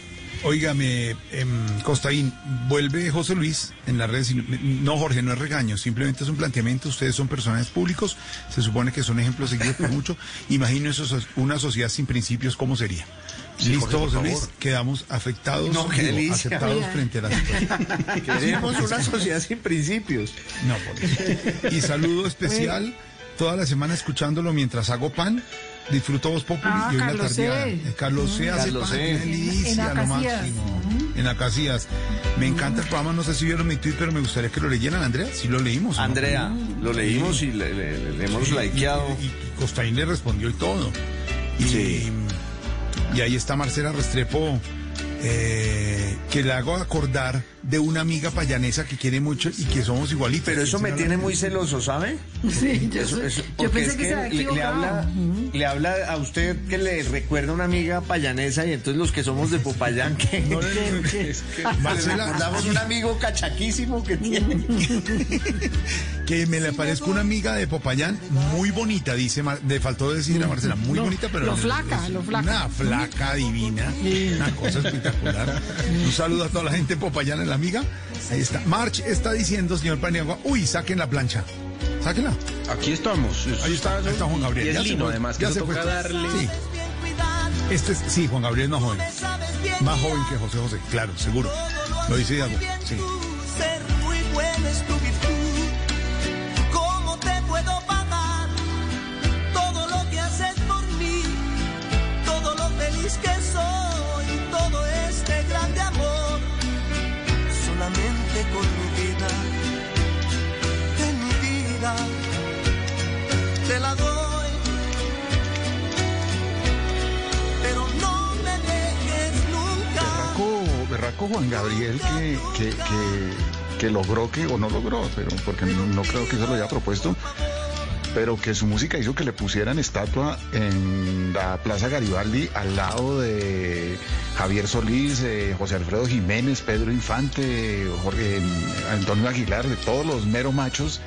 Óigame, em, Costaín, vuelve José Luis en las redes. No, Jorge, no es regaño, simplemente es un planteamiento. Ustedes son personajes públicos, se supone que son ejemplos seguidos por mucho. Imagino eso, una sociedad sin principios, ¿cómo sería? Sí, Listo, Jorge, José Luis, quedamos afectados, No, qué digo, delicia. aceptados frente a la situación. Queremos una sociedad sin principios. No, por eso. Y saludo especial toda la semana escuchándolo mientras hago pan. Disfruto Voz Populi Ah, y hoy la Carlos. Eh, Carlos C. hace Carlos pan, C. qué delicia, En lo Acacias. máximo. En Acacias. Me encanta el programa, no sé si vieron mi tweet, pero me gustaría que lo leyeran, Andrea. Sí lo leímos. Andrea, lo leímos y le, le- le hemos Sí, likeado. Y, y Costaín le respondió y todo. Y, y ahí está Marcela Restrepo, eh, que le hago acordar de una amiga payanesa que quiere mucho y que somos igualitos. Pero eso me tiene muy celoso, ¿sabe? Sí, yo, Eso- yo porque pensé es que, se había le, le habla, le habla a usted que le recuerda a una amiga payanesa y entonces los que somos de Popayán que, No, no, no, ¿Qué? es que- le Marcela, recordamos un amigo cachaquísimo que tiene. que me le parezco una amiga de Popayán muy bonita, dice, Mar- le faltó decir a Marcela, muy No, bonita, pero lo no, flaca, es lo flaca. Una flaca divina, una cosa espectacular. Un saludo a toda la gente de Popayán, la amiga. Ahí está. March está diciendo, señor Paniagua, uy, saquen la plancha. Sáquenla. Aquí estamos. Ahí está, ahí está Juan Gabriel. Y es Ya se lindo, fue, además, que ya se toca darle... Sí. Este es, sí, Juan Gabriel es más joven. Más joven que José José, claro, seguro. Lo dice Diego. Sí. Juan Gabriel que, que, que, que logró que, o no logró, pero porque no, no creo que eso lo haya propuesto, pero que su música hizo que le pusieran estatua en la Plaza Garibaldi al lado de Javier Solís, eh, José Alfredo Jiménez, Pedro Infante, Jorge, eh, Antonio Aguilar, de todos los mero machos,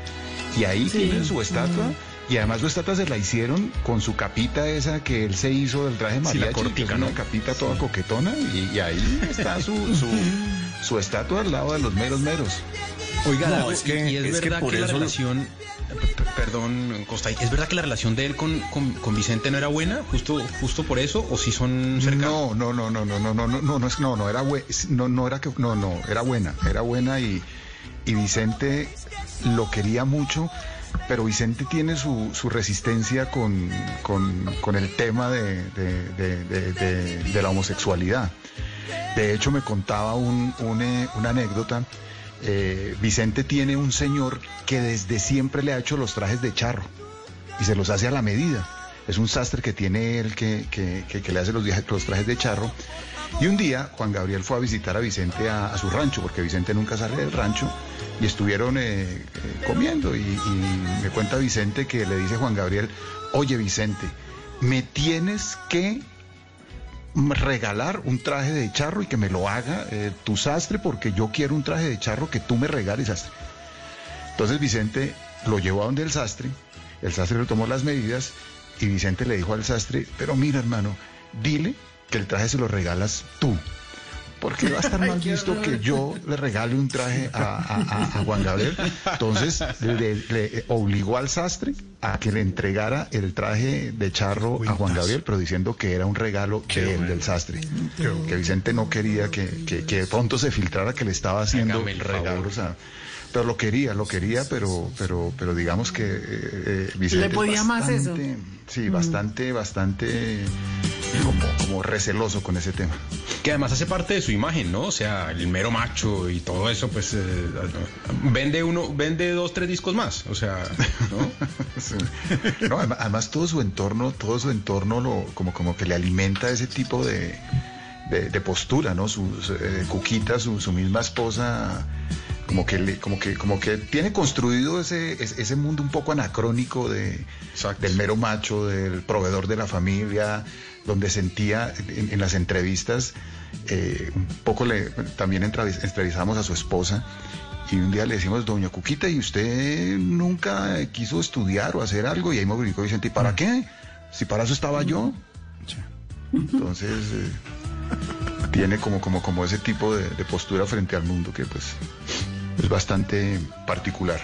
y ahí Sí. tienen su estatua. Y además su estatua se la hicieron con su capita esa que él se hizo del traje Sí, la mariachi, que cortica, es una ¿no? capita toda coquetona, y, y ahí está su, su, su estatua al lado de los meros meros. Oiga, No, es y- que, y es, es que verdad por que, la relación, perdón, Costa, ¿es verdad que la relación de él con, con, con Vicente no era buena, justo, justo por eso, o si son cercanos? No, no, no, no, no, no, no, no, no, no, no, no era bue- no, no era que, no, no, era buena, era buena y, y Vicente lo quería mucho, pero Vicente tiene su, su resistencia con, con, con el tema de, de, la homosexualidad. De hecho, me contaba un, un, eh, una anécdota. eh, Vicente tiene un señor que desde siempre le ha hecho los trajes de charro y se los hace a la medida. Es un sastre que tiene él que, que- que- que le hace los, los trajes de charro. Y un día Juan Gabriel fue a visitar a Vicente a, su rancho, porque Vicente nunca sale del rancho, y estuvieron eh, eh, comiendo. Y, y me cuenta Vicente que le dice Juan Gabriel, oye Vicente, me tienes que regalar un traje de charro y que me lo haga eh, tu sastre, porque yo quiero un traje de charro que tú me regales, sastre. Entonces Vicente lo llevó a donde el sastre, el sastre le tomó las medidas y Vicente le dijo al sastre, pero mira hermano, dile que el traje se lo regalas tú. Porque va a estar más visto que yo le regale un traje a, a- a- a Juan Gabriel. Entonces le, le obligó al sastre a que le entregara el traje de charro a Juan Gabriel, pero diciendo que era un regalo de él, del sastre. Que Vicente no quería que, que, que de pronto se filtrara que le estaba haciendo regalos a... Pero lo quería, lo quería, pero, pero, pero digamos que eh, eh, Vicente. Le podía más eso. Sí, bastante, bastante como, como receloso con ese tema. Que además hace parte de su imagen, ¿no? O sea, el mero macho y todo eso, pues eh, vende uno, vende dos, tres discos más. O sea, ¿no? Sí. No, además, además todo su entorno, todo su entorno lo, como, como que le alimenta ese tipo de, de, de postura, ¿no? Su, su, eh, Cuquita, su, su misma esposa, como que, le- como que, como que tiene construido ese, ese mundo un poco anacrónico de, del mero macho, del proveedor de la familia, donde sentía en, en las entrevistas, eh, un poco le, también entrevis- entrevistamos a su esposa. Y un día le decimos, doña Cuquita, ¿y usted nunca quiso estudiar o hacer algo? Y ahí me brincó Vicente, ¿y para qué? Si para eso estaba yo. Entonces, eh, tiene como, como, como ese tipo de, de postura frente al mundo que pues es bastante particular.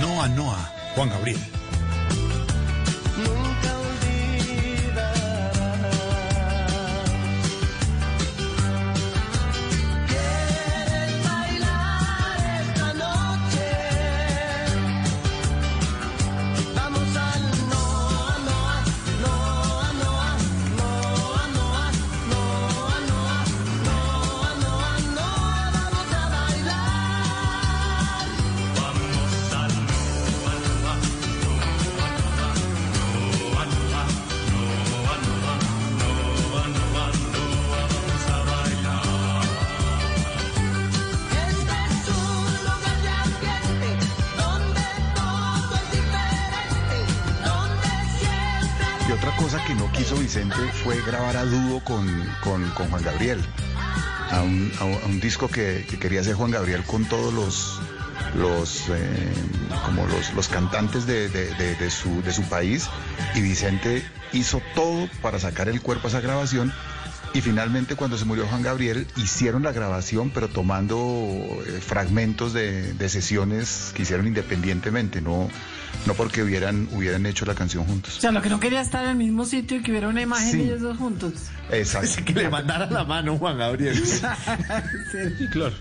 Noa Noa, Juan Gabriel. Con, Juan Gabriel. A un, disco que, que quería hacer Juan Gabriel con todos los los eh, como los, cantantes de su, de su país y Vicente hizo todo para sacar el cuerpo a esa grabación y finalmente cuando se murió Juan Gabriel hicieron la grabación pero tomando eh, fragmentos de, de sesiones que hicieron independientemente no no porque hubieran hubieran hecho la canción juntos O sea, lo que no quería estar en el mismo sitio y que hubiera una imagen Sí. de ellos dos juntos. Exacto. que le mandara la mano Juan Gabriel. Sí, claro.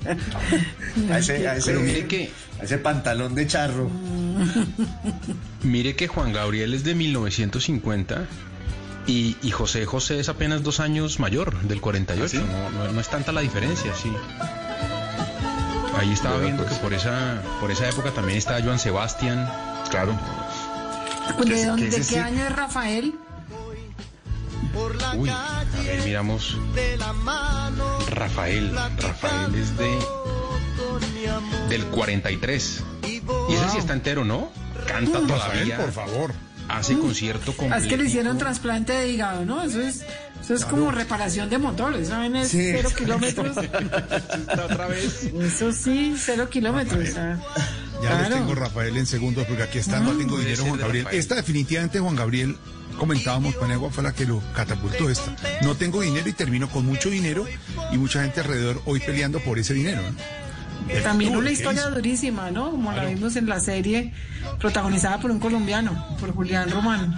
A ese, a ese- Pero mire que- a ese pantalón de charro. Mire que Juan Gabriel es de 1950 y, y José José es apenas dos años mayor, del 48. no, no- no es tanta la diferencia, sí. Ahí estaba viendo pues. que por esa, por esa época también estaba Joan Sebastián. Claro. ¿De, ese- dónde- que de qué sí- año es Rafael? Uy, a ver, miramos. Rafael. Rafael es de del 43. Y ese sí está entero, ¿no? Canta todavía. por favor. Hace concierto completo. Es que le hicieron trasplante de hígado, ¿no? Eso es, eso es como reparación de motores, ¿saben? Es Sí. cero kilómetros. otra vez. Eso sí, cero kilómetros. Ya Claro. los tengo Rafael en segundos porque aquí está, no tengo Puede dinero Juan Gabriel. Rafael. Esta definitivamente Juan Gabriel, comentábamos, Paniagua fue la que lo catapultó esta. No tengo dinero y termino con mucho dinero y mucha gente alrededor hoy peleando por ese dinero. ¿no? También una historia hizo. durísima, ¿no? Como la vimos en la serie protagonizada por un colombiano, por Julián Román.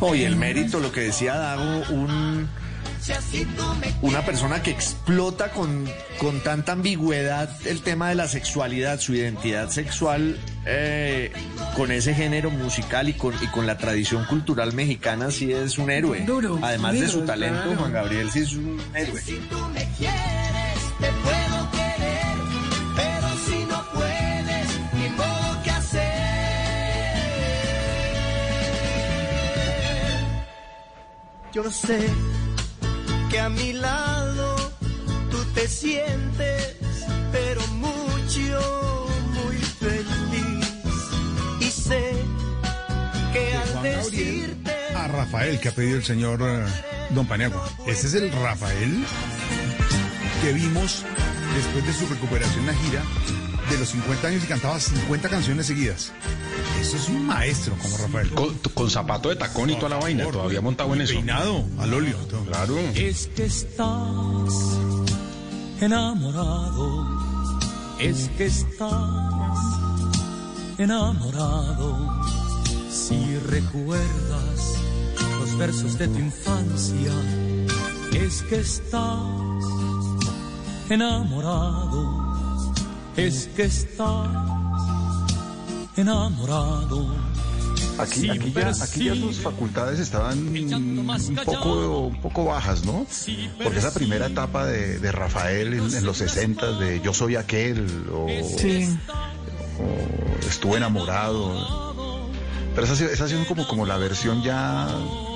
Oye, el mérito, lo que decía Dago, un, una persona que explota con, con tanta ambigüedad el tema de la sexualidad, su identidad sexual, eh, con ese género musical y con, y con la tradición cultural mexicana, sí es un héroe. Duro, Además de su talento, claro. Juan Gabriel sí es un héroe. te puedo querer, pero si no puedes, ni modo que hacer. Yo sé que a mi lado tú te sientes, pero mucho, muy feliz. Y sé que al decirte a Rafael que ha pedido el señor eh, Don Paniagua. Ese es el Rafael que vimos después de su recuperación en la gira de los 50 años y cantaba 50 canciones seguidas. Eso es un maestro como Rafael. Con, con zapato de tacón y toda la vaina, todavía montado en eso. Peinado, al óleo. todo. Claro. Es que estás enamorado, es que estás enamorado. Si recuerdas los versos de tu infancia, es que estás enamorado, es que estás enamorado. Aquí, aquí, ya, aquí ya sus facultades estaban un poco, un poco bajas, ¿no? Porque esa primera etapa de, de Rafael en, en los 60 de Yo soy aquel o, o Estuve enamorado. Pero esa, ha sido- esa ha sido como, como la versión ya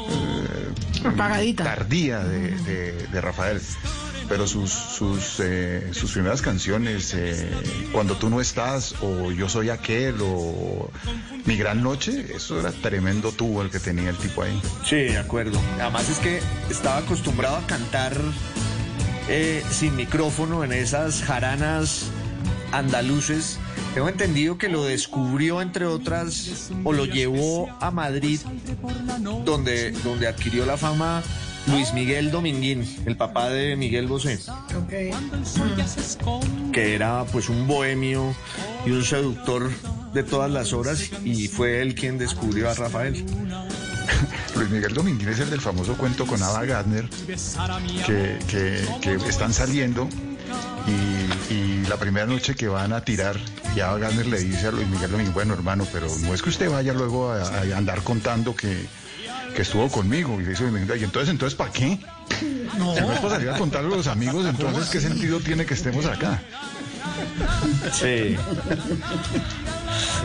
eh, Apagadita. tardía de, de- de Rafael. Pero sus, sus, eh, sus primeras canciones, eh, Cuando tú no estás, o Yo soy aquel, o Mi gran noche, eso era tremendo tubo el que tenía el tipo ahí. Sí, de acuerdo. Además es que estaba acostumbrado a cantar eh, sin micrófono en esas jaranas andaluces. Tengo entendido que lo descubrió, entre otras, o lo llevó a Madrid, donde, donde adquirió la fama Luis Miguel Dominguín, el papá de Miguel Bosé, que era pues un bohemio y un seductor de todas las horas, y fue él quien descubrió a Rafael. Luis Miguel Dominguín es el del famoso cuento con Ava Gardner, que, que- que están saliendo y, y la primera noche que van a tirar, y Ava Gardner le dice a Luis Miguel Dominguín, bueno hermano, pero no es que usted vaya luego a, a andar contando que, que estuvo conmigo. Y le Miguel, y entonces, entonces, ¿para qué? No. Si no es para salir a contarle a los amigos, entonces, ¿qué sentido tiene que estemos acá? Sí.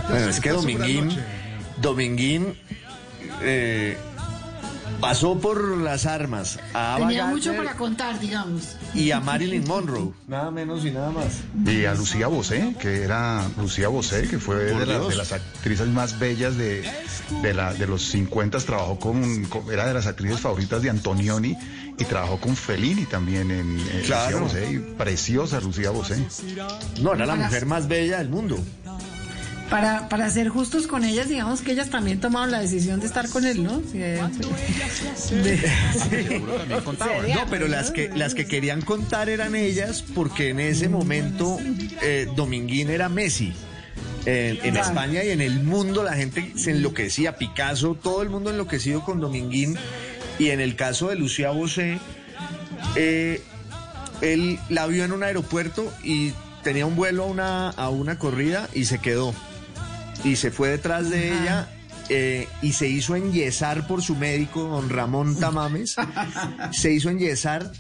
Bueno, es que Dominguín, Dominguín eh, pasó por las armas a Ava Tenía mucho para contar, digamos. y a Marilyn Monroe, nada menos y nada más. Y a Lucía Bosé, que era Lucía Bosé, que fue de, la- de las actrices más bellas de, de, la, de los 50, trabajó con, con- era de las actrices favoritas de Antonioni y trabajó con Fellini también en, en Claro. Lucía Bosé, y preciosa Lucía Bosé. No, era la mujer más bella del mundo. Para, para ser justos con ellas, digamos que ellas también tomaron la decisión de estar con él, ¿no? Sí, sí. De- No, pero las que, las que querían contar eran ellas porque en ese momento eh, Dominguín era Messi. En. España y en el mundo la gente se enloquecía, Picasso, todo el mundo enloquecido con Dominguín. Y en el caso de Lucía Bosé, eh, él la vio en un aeropuerto y tenía un vuelo a una, a una corrida y se quedó. Y se fue detrás de ella eh, y se hizo enyesar por su médico, don Ramón Tamames. se hizo enyesar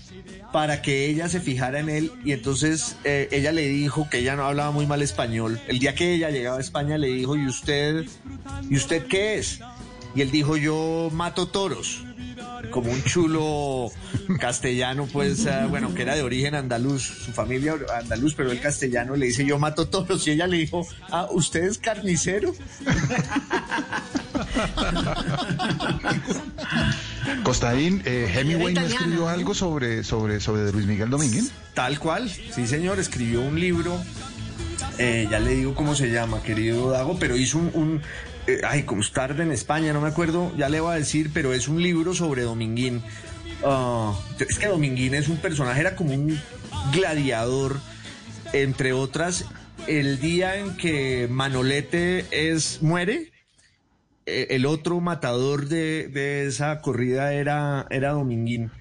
para que ella se fijara en él y entonces eh, ella le dijo que ella no hablaba muy mal español. El día que ella llegaba a España le dijo, ¿y usted, ¿y usted qué es? Y él dijo, yo mato toros como un chulo castellano, pues, bueno, que era de origen andaluz, su familia andaluz, pero el castellano le dice, yo mato toros, y ella le dijo, ah, ¿usted es carnicero? Costaín, eh, Hemingway no escribió algo sobre, sobre, sobre Luis Miguel Dominguín. Tal cual, sí señor, escribió un libro, eh, ya le digo cómo se llama, querido Dago, pero hizo un, un, eh, ay, como es tarde en España, no me acuerdo, ya le voy a decir, pero es un libro sobre Dominguín. Ah, es que Dominguín es un personaje, era como un gladiador, entre otras, el día en que Manolete es, muere, eh, el otro matador de, esa corrida era, era Dominguín.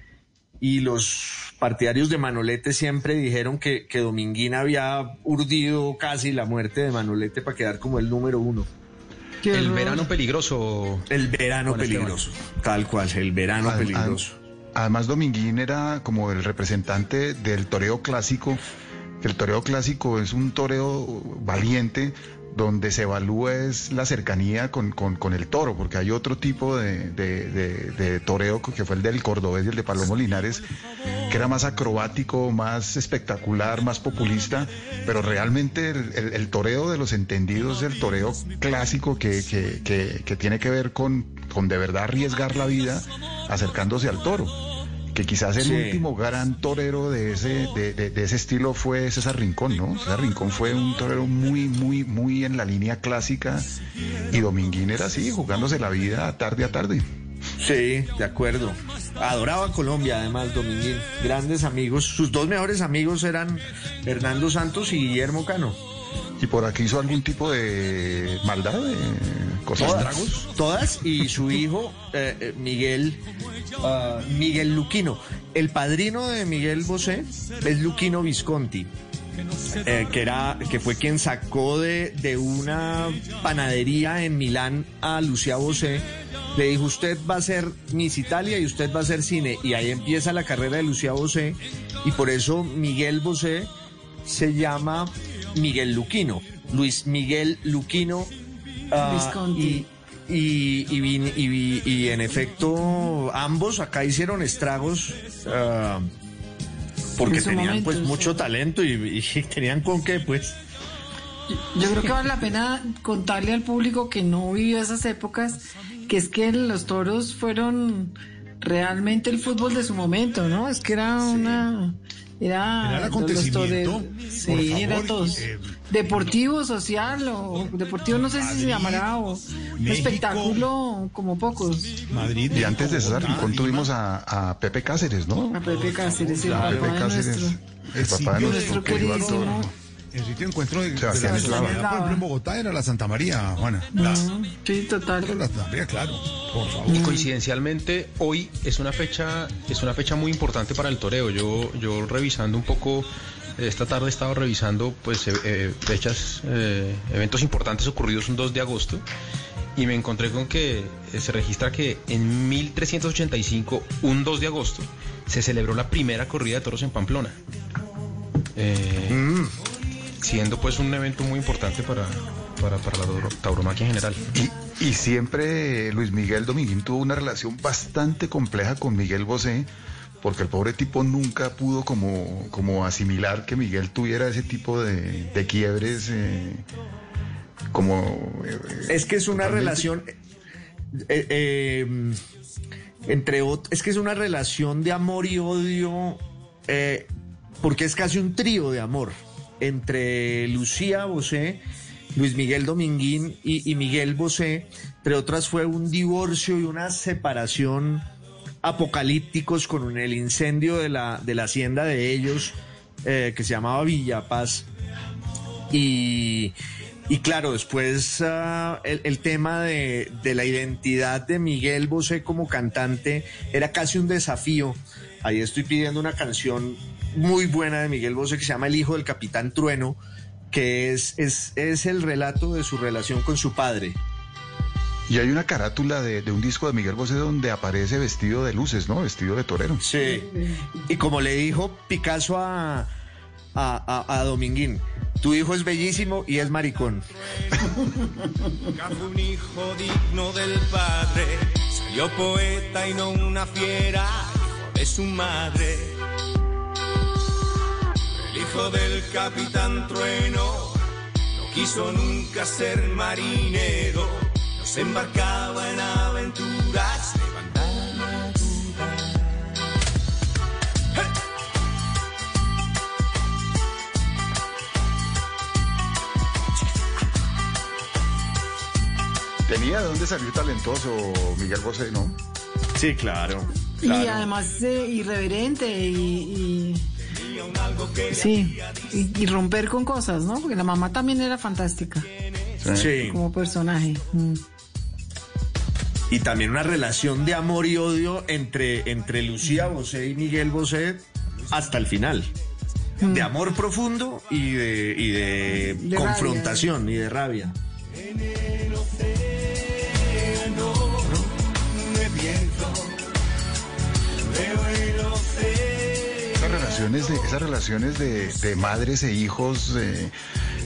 Y los partidarios de Manolete siempre dijeron que, que Dominguín había urdido casi la muerte de Manolete para quedar como el número uno. El verano peligroso. El verano Juan Esteban. peligroso. Tal cual, el verano peligroso. ad- Además, Dominguín era como el representante del toreo clásico. que El toreo clásico es un toreo valiente donde se evalúa es la cercanía con, con- el toro, porque hay otro tipo de, de- de- toreo que fue el del cordobés y el de Palomo Linares, que era más acrobático, más espectacular, más populista, pero realmente el, el- el toreo de los entendidos es el toreo clásico que, que- que- que tiene que ver con, con de verdad arriesgar la vida acercándose al toro que quizás el Sí. último gran torero de ese, de, de- de ese estilo fue César Rincón, ¿no? César Rincón fue un torero muy, muy, muy en la línea clásica y Dominguín era así, jugándose la vida tarde a tarde. Sí, de acuerdo. Adoraba Colombia, además, Dominguín. Grandes amigos. Sus dos mejores amigos eran Hernando Santos y Guillermo Cano. ¿Y por aquí hizo algún tipo de maldad, de cosas Todas, tragos? todas y su hijo eh, eh, Miguel ah, Miguel Luquino. El padrino de Miguel Bosé es Luquino Visconti. eh, que era que fue quien sacó de, de una panadería en Milán a Lucía Bosé le dijo usted va a ser Miss Italia y usted va a ser cine y ahí empieza la carrera de Lucía Bosé y por eso Miguel Bosé se llama Miguel Luquino Luis Miguel Luquino ah, y, y, y, en efecto ambos acá hicieron estragos ah, porque tenían momento, pues sí. mucho talento y, y tenían con qué pues Yo creo que vale la pena contarle al público que no vivió esas épocas, que es que los toros fueron realmente el fútbol de su momento, ¿no? Es que era una... Era, Era el los acontecimiento, por Sí, favor, era todos. eh, deportivo, social, o deportivo no sé si se llamará, o un México. espectáculo como pocos. Madrid. Y antes de César Rincón tuvimos a, a Pepe Cáceres, ¿no? A Pepe Cáceres, el A papá Pepe de Cáceres, nuestro. el papá de nuestro de- querido queridísimo. actor. El sitio de encuentro de, la Eslava. por ejemplo, en Bogotá era la Santa María, Juana. La, Mm, Sí, total. la Santa María, claro, por favor. Y coincidencialmente hoy es una fecha es una fecha muy importante para el toreo. Yo yo revisando un poco esta tarde he estado revisando pues eh, eh, fechas eh, eventos importantes ocurridos un 2 de agosto y me encontré con que eh, se registra que en 1385 un 2 de agosto se celebró la primera corrida de toros en Pamplona. Eh, siendo pues un evento muy importante para para, para la tauro- tauromaquia en general. Y, y siempre Luis Miguel Dominguín tuvo una relación bastante compleja con Miguel Bosé, porque el pobre tipo nunca pudo como, como asimilar que Miguel tuviera ese tipo de, de quiebres, eh, como... eh, Es que es una totalmente- relación eh, eh, entre ot- es que es una relación de amor y odio eh, porque es casi un trío de amor entre Lucía Bosé, Luis Miguel Dominguín y, Miguel Bosé. Entre otras fue un divorcio y una separación apocalípticos con el incendio de la, de la hacienda de ellos eh, que se llamaba Villa Paz. Y, y claro, después ah, el, el tema de, de la identidad de Miguel Bosé como cantante era casi un desafío. Ahí estoy pidiendo una canción muy buena de Miguel Bosé que se llama El hijo del capitán Trueno, que es, es, es el relato de su relación con su padre. Y hay una carátula de, de un disco de Miguel Bosé donde aparece vestido de luces, ¿no? Vestido de torero. Sí. Y como le dijo Picasso a, a, a- a Dominguín, tu hijo es bellísimo y es maricón. Fue un hijo digno del padre, salió poeta y no una fiera, hijo de su madre. Hijo del capitán Trueno no quiso nunca ser marinero, no se embarcaba en aventuras. Tenía de dónde salir talentoso Miguel Bosé, ¿no? Sí, claro. Y además eh, irreverente y, y- sí, y, y romper con cosas, ¿no? Porque la mamá también era fantástica Sí. como personaje. Mm. Y también una relación de amor y odio entre, entre Lucía Bosé y Miguel Bosé hasta el final. De amor profundo y de, y de, De confrontación y de rabia. Relaciones de, esas relaciones de, de madres e hijos. eh,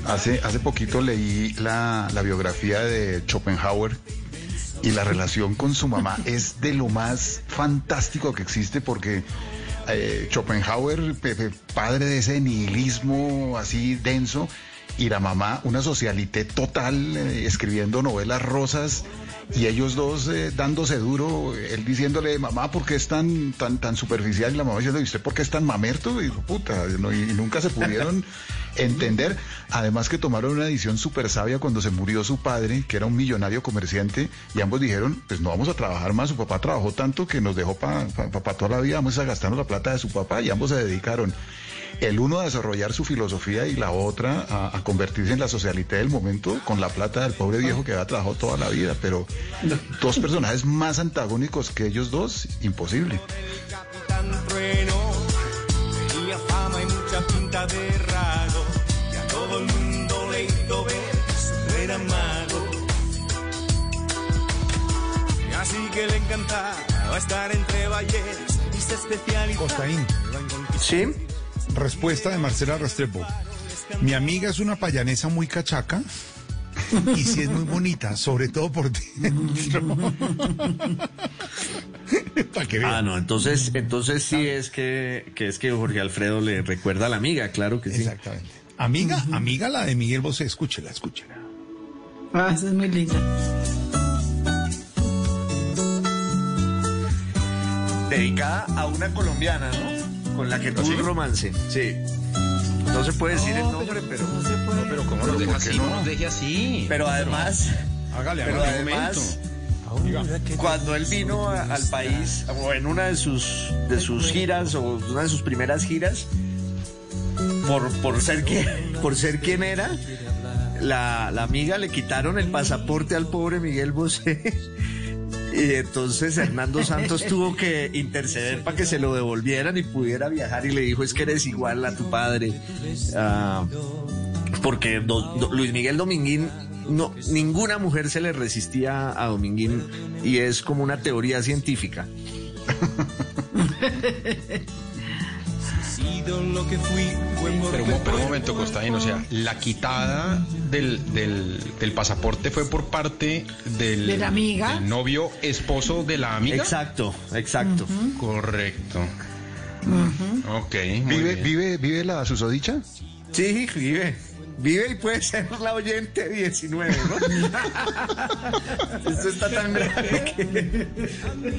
hace, hace poquito leí la, la biografía de Schopenhauer y la relación con su mamá es de lo más fantástico que existe porque eh, Schopenhauer, pe- pe- padre de ese nihilismo así denso, y la mamá, una socialité total, eh, escribiendo novelas rosas y ellos dos eh, dándose duro, él diciéndole, mamá, ¿por qué es tan, tan, tan superficial? Y la mamá diciendo, ¿y usted por qué es tan mamerto? Y dijo, puta, no, y, y nunca se pudieron entender. Además que tomaron una decisión súper sabia cuando se murió su padre, que era un millonario comerciante, y ambos dijeron, pues no vamos a trabajar más, su papá trabajó tanto que nos dejó para toda la vida, vamos a gastarnos la plata de su papá, y ambos se dedicaron el uno a desarrollar su filosofía y la otra a, convertirse en la socialité del momento con la plata del pobre viejo que había trabajado toda la vida. Pero dos personajes más antagónicos que ellos dos, imposible. Así que le estar entre y. Sí. Respuesta de Marcela Restrepo. Mi amiga es una payanesa muy cachaca y sí es muy bonita, sobre todo por dentro. Pa' que vean. Ah, no, entonces, entonces sí es que, que es que Jorge Alfredo le recuerda a la amiga, claro que sí. Exactamente. Amiga, amiga la de Miguel Bosé, escúchela, escúchela. Ah, esa es muy linda. Dedicada a una colombiana, ¿no? Con la que tuvo un romance. Sí. No se puede decir el nombre, pero. No se puede. Pero ¿cómo Pero nos deja ¿por qué así? no? No nos deje así. Pero además, Hágale, pero hágale. además, cuando él vino a- al país, o en una de sus, de sus giras, o una de sus primeras giras, por, por, ser, que, por ser quien era, la, la amiga le quitaron el pasaporte al pobre Miguel Bosé. Y entonces Hernando Santos tuvo que interceder para que se lo devolvieran y pudiera viajar y le dijo es que eres igual a tu padre. Ah, porque Luis Miguel Dominguín, no, ninguna mujer se le resistía a Dominguín y es como una teoría científica. Sido lo que fui, Pero, pero un momento, Costaín, o sea, la quitada del, del, del pasaporte fue por parte del, ¿De la amiga? del novio esposo de la amiga. Exacto, exacto. Correcto. Ok, muy ¿Vive, bien. vive, vive la susodicha? Sí, vive. Vive y puede ser la oyente 19, ¿no? Esto está tan grave que...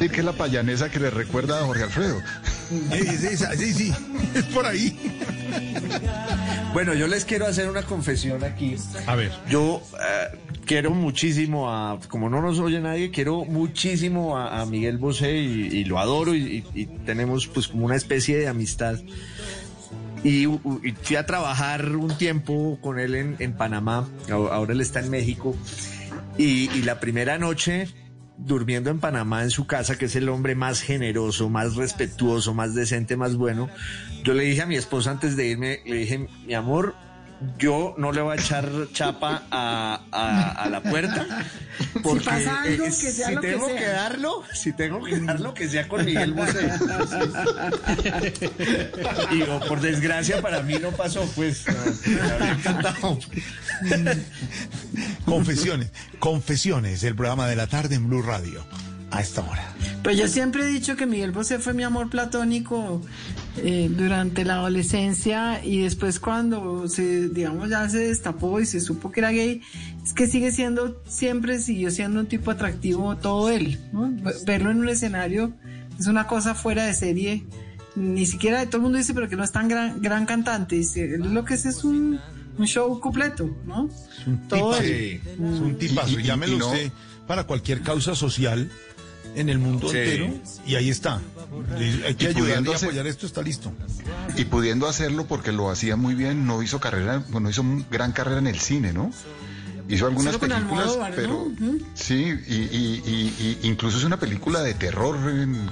Sí, que es la payanesa que le recuerda a Jorge Alfredo. Esa, sí, sí, es por ahí. Bueno, yo les quiero hacer una confesión aquí. A ver. Yo eh, quiero muchísimo a, como no nos oye nadie, quiero muchísimo a, a Miguel Bosé y, y lo adoro y, y- y tenemos pues como una especie de amistad. Y, y fui a trabajar un tiempo con él en, en Panamá, ahora él está en México. Y, y la primera noche, durmiendo en Panamá en su casa, que es el hombre más generoso, más respetuoso, más decente, más bueno, yo le dije a mi esposa antes de irme, le dije, mi amor, yo no le voy a echar chapa a, a- a la puerta. Porque pasa algo, eh, que sea si lo que tengo que, sea. darlo, si tengo que darlo, que sea con Miguel Bosé. Y digo, por desgracia para mí no pasó, pues. Me habría encantado. Confesiones, confesiones, el programa de la tarde en Blue Radio. A esta hora. Pues yo siempre he dicho que Miguel Bosé fue mi amor platónico eh, durante la adolescencia y después cuando se, digamos, ya se destapó y se supo que era gay, es que sigue siendo, siempre siguió siendo un tipo atractivo todo él, ¿no? Verlo en un escenario es una cosa fuera de serie, ni siquiera todo el mundo dice, pero que no es tan gran, gran cantante, dice, lo que es es un, un show completo, ¿no? Todo tipazo. él. Es un tipazo. Y- y- Llámelo y no- usted para cualquier causa social en el mundo Sí. entero. Y ahí está. Hay que Y ayudar y apoyar esto, está listo. Y pudiendo hacerlo porque lo hacía muy bien, no hizo carrera, bueno, hizo un gran carrera en el cine, ¿no? Hizo algunas películas, pero sí, y, y- y- y incluso es una película de terror, en-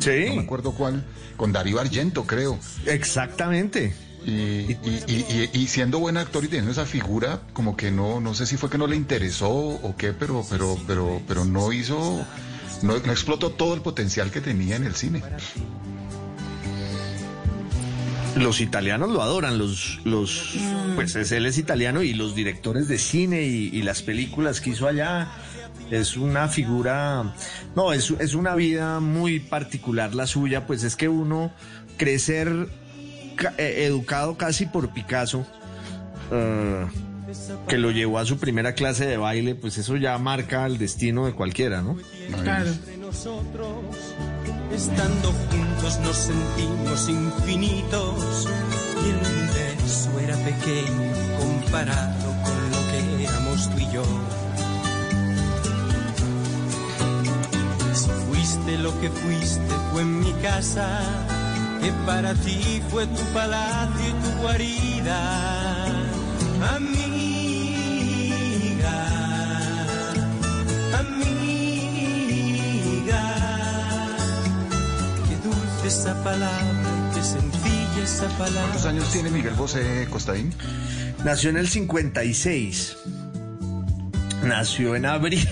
Sí. no me acuerdo cuál, con Darío Argento, creo. Exactamente. Y, y- y- y- y siendo buen actor y teniendo esa figura, como que no, no sé si fue que no le interesó o qué, pero, pero, pero, pero no hizo, no, no explotó todo el potencial que tenía en el cine. Los italianos lo adoran, los, los, pues es, él es italiano y los directores de cine y, y las películas que hizo allá es una figura, no, es, es una vida muy particular la suya, pues es que uno crecer ca- eh, educado casi por Picasso, eh, que lo llevó a su primera clase de baile, pues eso ya marca el destino de cualquiera, ¿no? Claro. Entre nosotros, estando juntos nos sentimos infinitos y el universo era pequeño comparado con lo que éramos tú y yo. Si fuiste lo que fuiste fue en mi casa, que para ti fue tu palacio y tu guarida, amiga, amiga. Qué dulce esa palabra, qué sencilla esa palabra. ¿Cuántos años tiene Miguel Bosé Costaín? Nació en el 56. Nació en abril,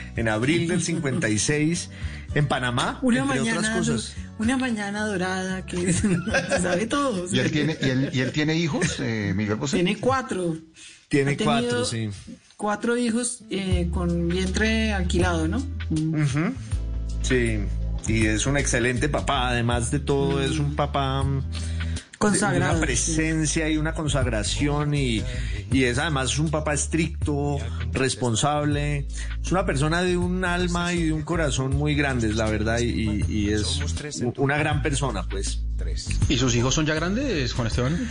en abril del 56, en Panamá, Una entre mañana, otras cosas. Una mañana dorada que se sabe todo. ¿Y él tiene, y él, y él tiene hijos, eh, Miguel Bosé? Tiene cuatro. Tiene cuatro, sí. Cuatro hijos eh, con vientre alquilado, ¿no? Sí, y es un excelente papá, además de todo es un papá mm, Consagrado, de una presencia y una consagración y, y es además un papá estricto, responsable, es una persona de un alma y de un corazón muy grandes, la verdad, y, es una gran persona, pues. ¿Y sus hijos son ya grandes, Juan Esteban?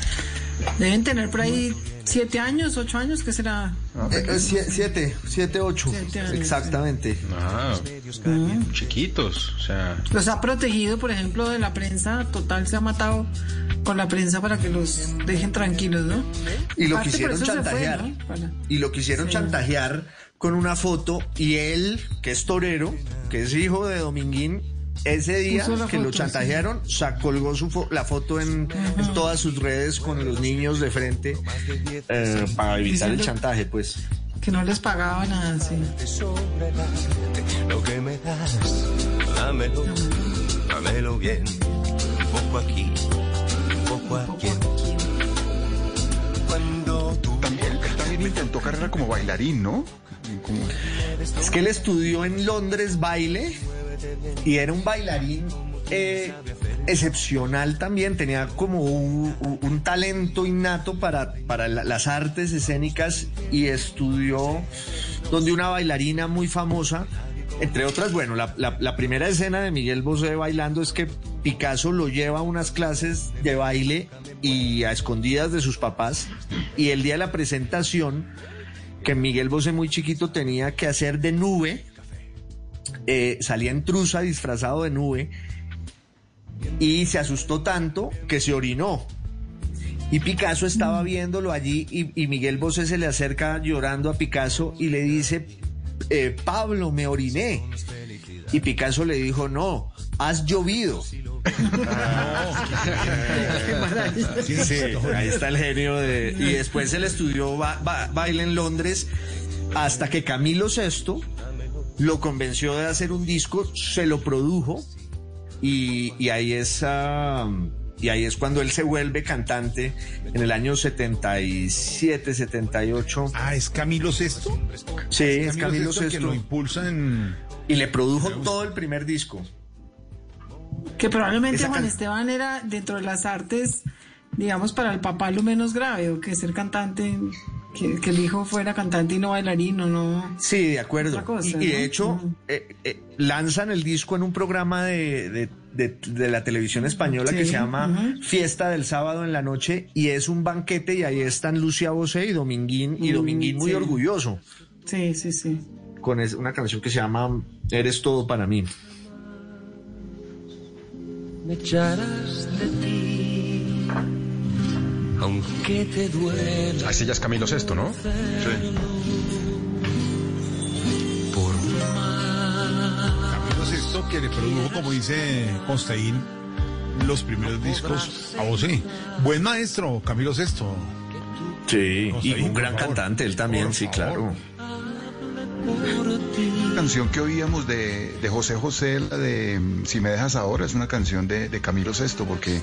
Deben tener por ahí siete años, ocho años, ¿qué será? Eh, eh, sie- siete, siete, ocho, Siete años, exactamente. Ah, chiquitos, o sea... Los ha protegido, por ejemplo, de la prensa. Total, se ha matado con la prensa para que los dejen tranquilos, ¿no? Y lo quisieron fue, chantajear. ¿no? Para- Y lo quisieron chantajear con una foto y él, que es torero, que es hijo de Dominguín, ese día que lo chantajearon, sa- colgó su fo- la foto en, en todas sus redes con los niños de frente eh, para evitar el chantaje, pues. Que no les pagaba nada, sí. Lo que me das, dámelo, dámelo bien. Un poco aquí, un poco aquí. Cuando tú También, también intentó carrera como bailarín, ¿no? Como- Es que él estudió en Londres baile y era un bailarín eh, excepcional también, tenía como un, talento innato para, para la- las artes escénicas y estudió donde una bailarina muy famosa, entre otras, bueno, la primera escena de Miguel Bosé bailando es que Picasso lo lleva a unas clases de baile y a escondidas de sus papás y el día de la presentación que Miguel Bosé muy chiquito tenía que hacer de nube, eh, salía en trusa disfrazado de nube y se asustó tanto que se orinó. Y Picasso estaba viéndolo allí y, y Miguel Bosé se le acerca llorando a Picasso y le dice, eh, Pablo, me oriné. Y Picasso le dijo, no, has llovido. Sí, sí, ahí está el genio de... Y después él estudió ba- ba- baile en Londres hasta que Camilo VI lo convenció de hacer un disco, se lo produjo y, y ahí es... ah, y ahí es cuando él se vuelve cantante en el año 77, 78. Ah, ¿es Camilo Sesto? Sí, es Camilo Sesto que VI. lo impulsa en... Y le produjo todo el primer disco. Que probablemente Esa Juan Esteban era dentro de las artes, digamos, para el papá lo menos grave, o que ser cantante, que, que el hijo fuera cantante y no bailarín, o no. Sí, de acuerdo. Cosa, y, y de ¿no? hecho, eh, eh, lanzan el disco en un programa de, de- de- de la televisión española que se llama. Fiesta del Sábado en la Noche y es un banquete y ahí están Lucia Bosé y Dominguín, y Mm, Dominguín muy sí. orgulloso Sí, sí, sí. con es- una canción que se llama Eres todo para mí. me echarás de ti, aunque te duela. Ah, ese ya es Camilo Sesto, ¿no? Por Camilo Sesto que le produjo, como dice Constaín, los primeros discos a Bosé. Buen maestro, Camilo Sesto. Sí, y un gran favor. cantante él también, Por sí, favor. claro. Una canción que oíamos de, de José José, la de Si me dejas ahora, es una canción de, de Camilo Sesto, porque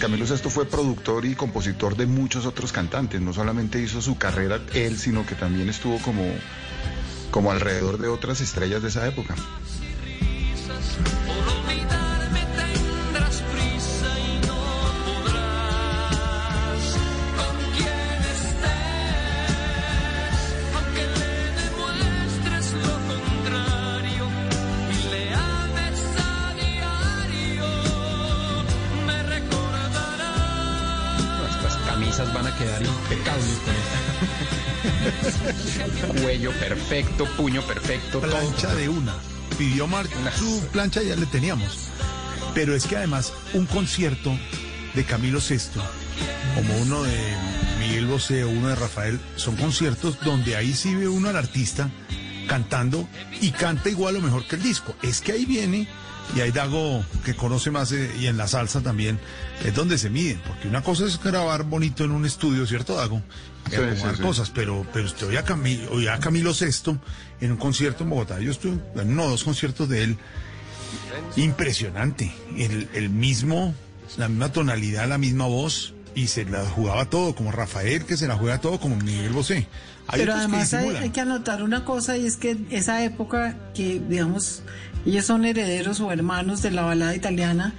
Camilo Sesto fue productor y compositor de muchos otros cantantes. No solamente hizo su carrera él, sino que también estuvo como, como alrededor de otras estrellas de esa época. Cuello perfecto, puño perfecto, todo. plancha de una. Pidió Mar su plancha, ya le teníamos. Pero es que además un concierto de Camilo VI, como uno de Miguel Bosé o uno de Rafael, son conciertos donde ahí sí ve uno al artista cantando y canta igual o mejor que el disco. Es que ahí viene, y ahí Dago, que conoce más, eh, y en la salsa también, es donde se miden. Porque una cosa es grabar bonito en un estudio, ¿cierto, Dago? Y Sí, acomodar sí, sí. cosas, pero, pero usted oye a, Camilo, oye a Camilo VI en un concierto en Bogotá. Yo estuve en uno o dos conciertos de él. Impresionante. El, el mismo, la misma tonalidad, la misma voz. Y se la jugaba todo, como Rafael, que se la juega todo, como Miguel Bosé. Pero que además hay, hay que anotar una cosa y es que esa época que, digamos, ellos son herederos o hermanos de la balada italiana,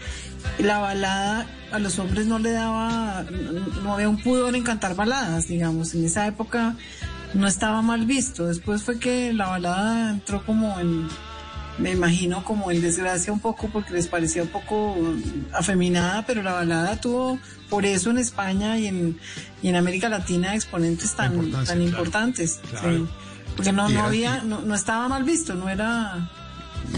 la balada a los hombres no le daba, no había un pudor en cantar baladas, digamos, en esa época no estaba mal visto. Después fue que la balada entró como en, me imagino como en desgracia un poco porque les parecía un poco afeminada, pero la balada tuvo por eso en España y en, y en América Latina exponentes tan, tan importantes. Claro. sí. Porque no, no había, no, no estaba mal visto, no era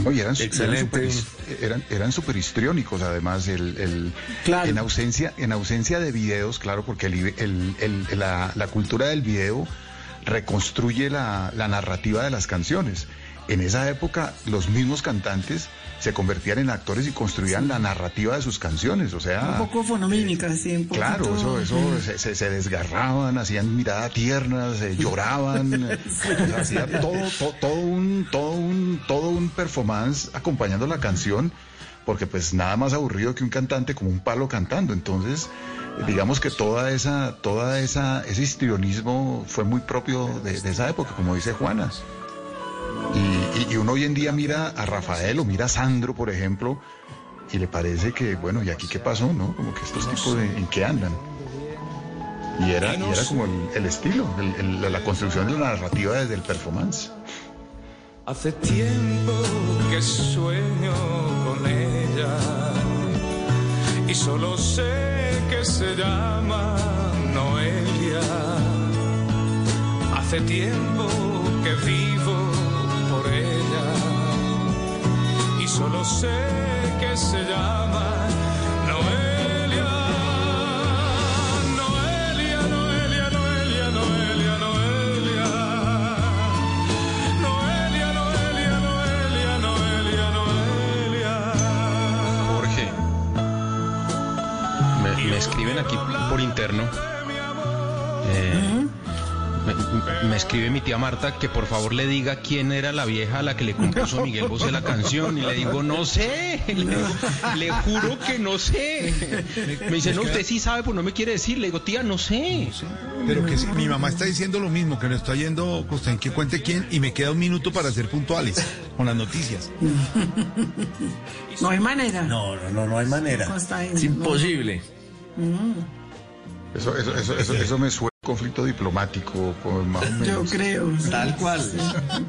No, y eran, eran Excelente. super, eran, eran super histriónicos, además, el, el- Claro. en, ausencia, en ausencia de videos, claro, porque el, el- el- la, la cultura del video reconstruye la, la narrativa de las canciones. En esa época, los mismos cantantes se convertían en actores y construían la narrativa de sus canciones, o sea... un poco fonomímica, sí, un. Ah. Claro, eso, eso se, se- se desgarraban, hacían mirada tierna, se lloraban, sea, hacía todo, to- todo un, todo un, todo un performance acompañando la canción, porque pues nada más aburrido que un cantante como un palo cantando. Entonces, digamos que toda esa, toda esa, ese histrionismo fue muy propio de, de esa época, como dice Juana. Y, uno hoy en día mira a Rafael o mira a Sandro, por ejemplo, y le parece que, bueno, ¿y aquí qué pasó, no? Como que estos tipos de, en qué andan. Y era, era como el, estilo, la construcción de la narrativa desde el performance. Hace tiempo que sueño con ella y solo sé que se llama Noelia. Hace tiempo que vivo solo sé que se llama Noelia. Noelia, Noelia, Noelia, Noelia, Noelia. Noelia, Noelia, Noelia, Noelia, Noelia. Jorge. Me, me escriben aquí por interno. Eh, me, me escribe mi tía Marta que por favor le diga quién era la vieja a la que le compuso Miguel Bosé la canción. Y le digo, no sé. Le, digo, "Le juro que no sé. Me dice, no, usted sí sabe, pues no me quiere decir. Le digo, tía, no sé. Pero que sí, mi mamá está diciendo lo mismo, que no está yendo Costaín que cuente quién, y me queda un minuto para ser puntuales con las noticias. No hay manera. No, no, no, no hay manera. Costa Es imposible. Eso, eso, eso, eso, eso me suena conflicto diplomático, pues, más o menos. Yo creo. sí. Tal cual.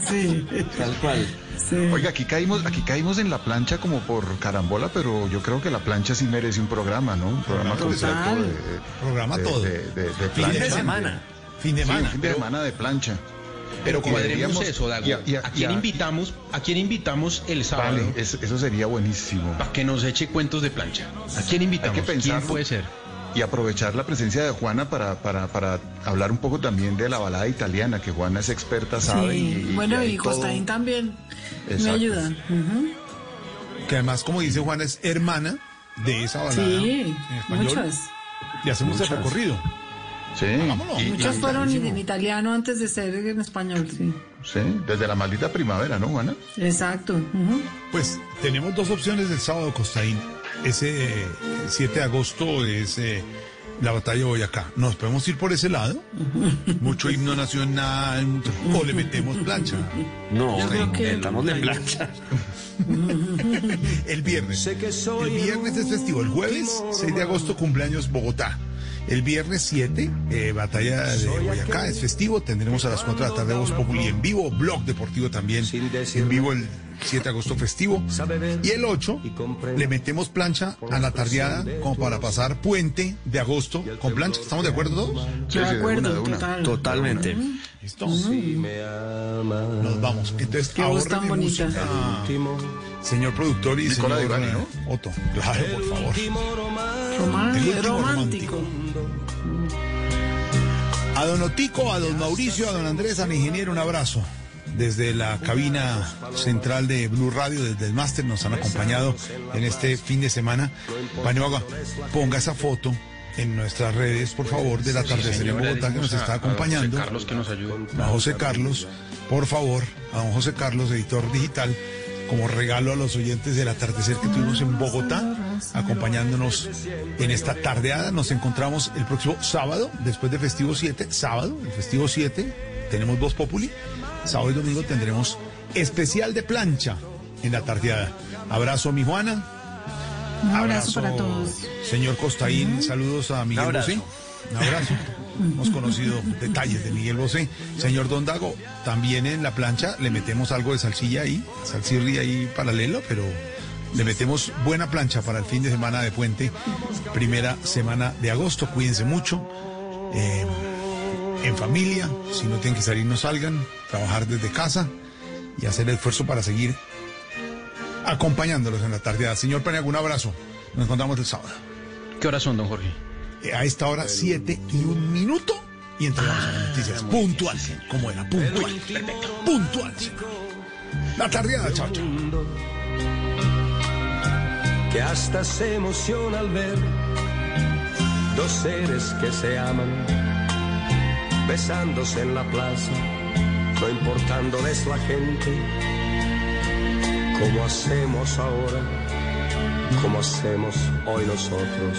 Sí. Tal cual. sí. Oiga, aquí caímos, aquí caímos en la plancha como por carambola, pero yo creo que la plancha sí merece un programa, ¿no? Un programa completo de, Programa de- todo. de, de- de Fin plancha. de semana. Fin de semana. fin de semana de plancha. Pero cuadremos eso, Dago. a- y a- ¿A quién invitamos? ¿A quién invitamos el sábado? Vale, es- eso sería buenísimo. Para que nos eche cuentos de plancha. ¿A quién invitamos? Hay que ¿Quién pensarlo. puede ser? Y aprovechar la presencia de Juana para, para, para hablar un poco también de la balada italiana, que Juana es experta, sabe. Sí. y- y- bueno, y todo- Costaín también me Exacto. ayuda. Ujú. Que además, como dice Juana, es hermana de esa balada Sí, en español. muchas. Y hacemos el recorrido. Sí, Vámonos. y- Muchas y- fueron en, en italiano antes de ser en español, sí. sí, desde la maldita primavera, ¿no, Juana? Exacto. Pues tenemos dos opciones del sábado, Costaín. Ese eh, 7 de agosto es eh, la batalla de Boyacá. ¿Nos podemos ir por ese lado? Mucho himno nacional, mucho- o le metemos plancha. No, estamos de plancha. El viernes. El viernes es festivo. El jueves, 6 de agosto, cumpleaños Bogotá. El viernes 7, eh, Batalla de Boyacá, es festivo. Tendremos a las 4 de la tarde Voz Populi en vivo, Blog Deportivo también en vivo el 7 de agosto festivo. Y el 8 le metemos plancha a la tardeada como para pasar puente de agosto con plancha. ¿Estamos de acuerdo todos? De acuerdo, total. Totalmente. ¿Listo? Nos vamos. Entonces, Qué voz tan bonita. música. Señor productor y Nicola señor Divani, eh, Otto. Claro, por favor. Román- El último romántico. A don Otico, a don Mauricio, a don Andrés, al ingeniero, un abrazo. Desde la cabina central de Blue Radio, desde el máster, nos han acompañado en este fin de semana. Paniagua, ponga esa foto en nuestras redes, por favor, del atardecer en Bogotá que nos está acompañando. Carlos que nos ayuda. A José Carlos, por favor, a don José Carlos, editor digital, como regalo a los oyentes del atardecer que tuvimos en Bogotá, acompañándonos en esta tardeada. Nos encontramos el próximo sábado, después de Festivo 7, sábado, el Festivo 7, tenemos Voz Populi. Sábado y domingo tendremos especial de plancha en la tardeada. Abrazo a mi Juana. Un abrazo para todos. Señor Costaín, saludos a Miguel Un abrazo. Un abrazo. Hemos conocido detalles de Miguel Bosé. Señor Don Dago, también en la plancha le metemos algo de salsilla ahí, salsirri ahí paralelo, pero le metemos buena plancha para el fin de semana de puente, primera semana de agosto. Cuídense mucho. eh, en familia, si no tienen que salir, no salgan, trabajar desde casa y hacer el esfuerzo para seguir acompañándolos en la tarde. Señor Paniagua, un abrazo. Nos encontramos el sábado. ¿Qué horas son, don Jorge? A esta hora, 7 y un minuto. Y entregamos a las noticias. Puntual, como era, puntual. Perfecto. Puntual. La tardeada, chao, chao. que hasta se emociona al ver dos seres que se aman besándose en la plaza, no importándoles la gente, como hacemos ahora, como hacemos hoy nosotros.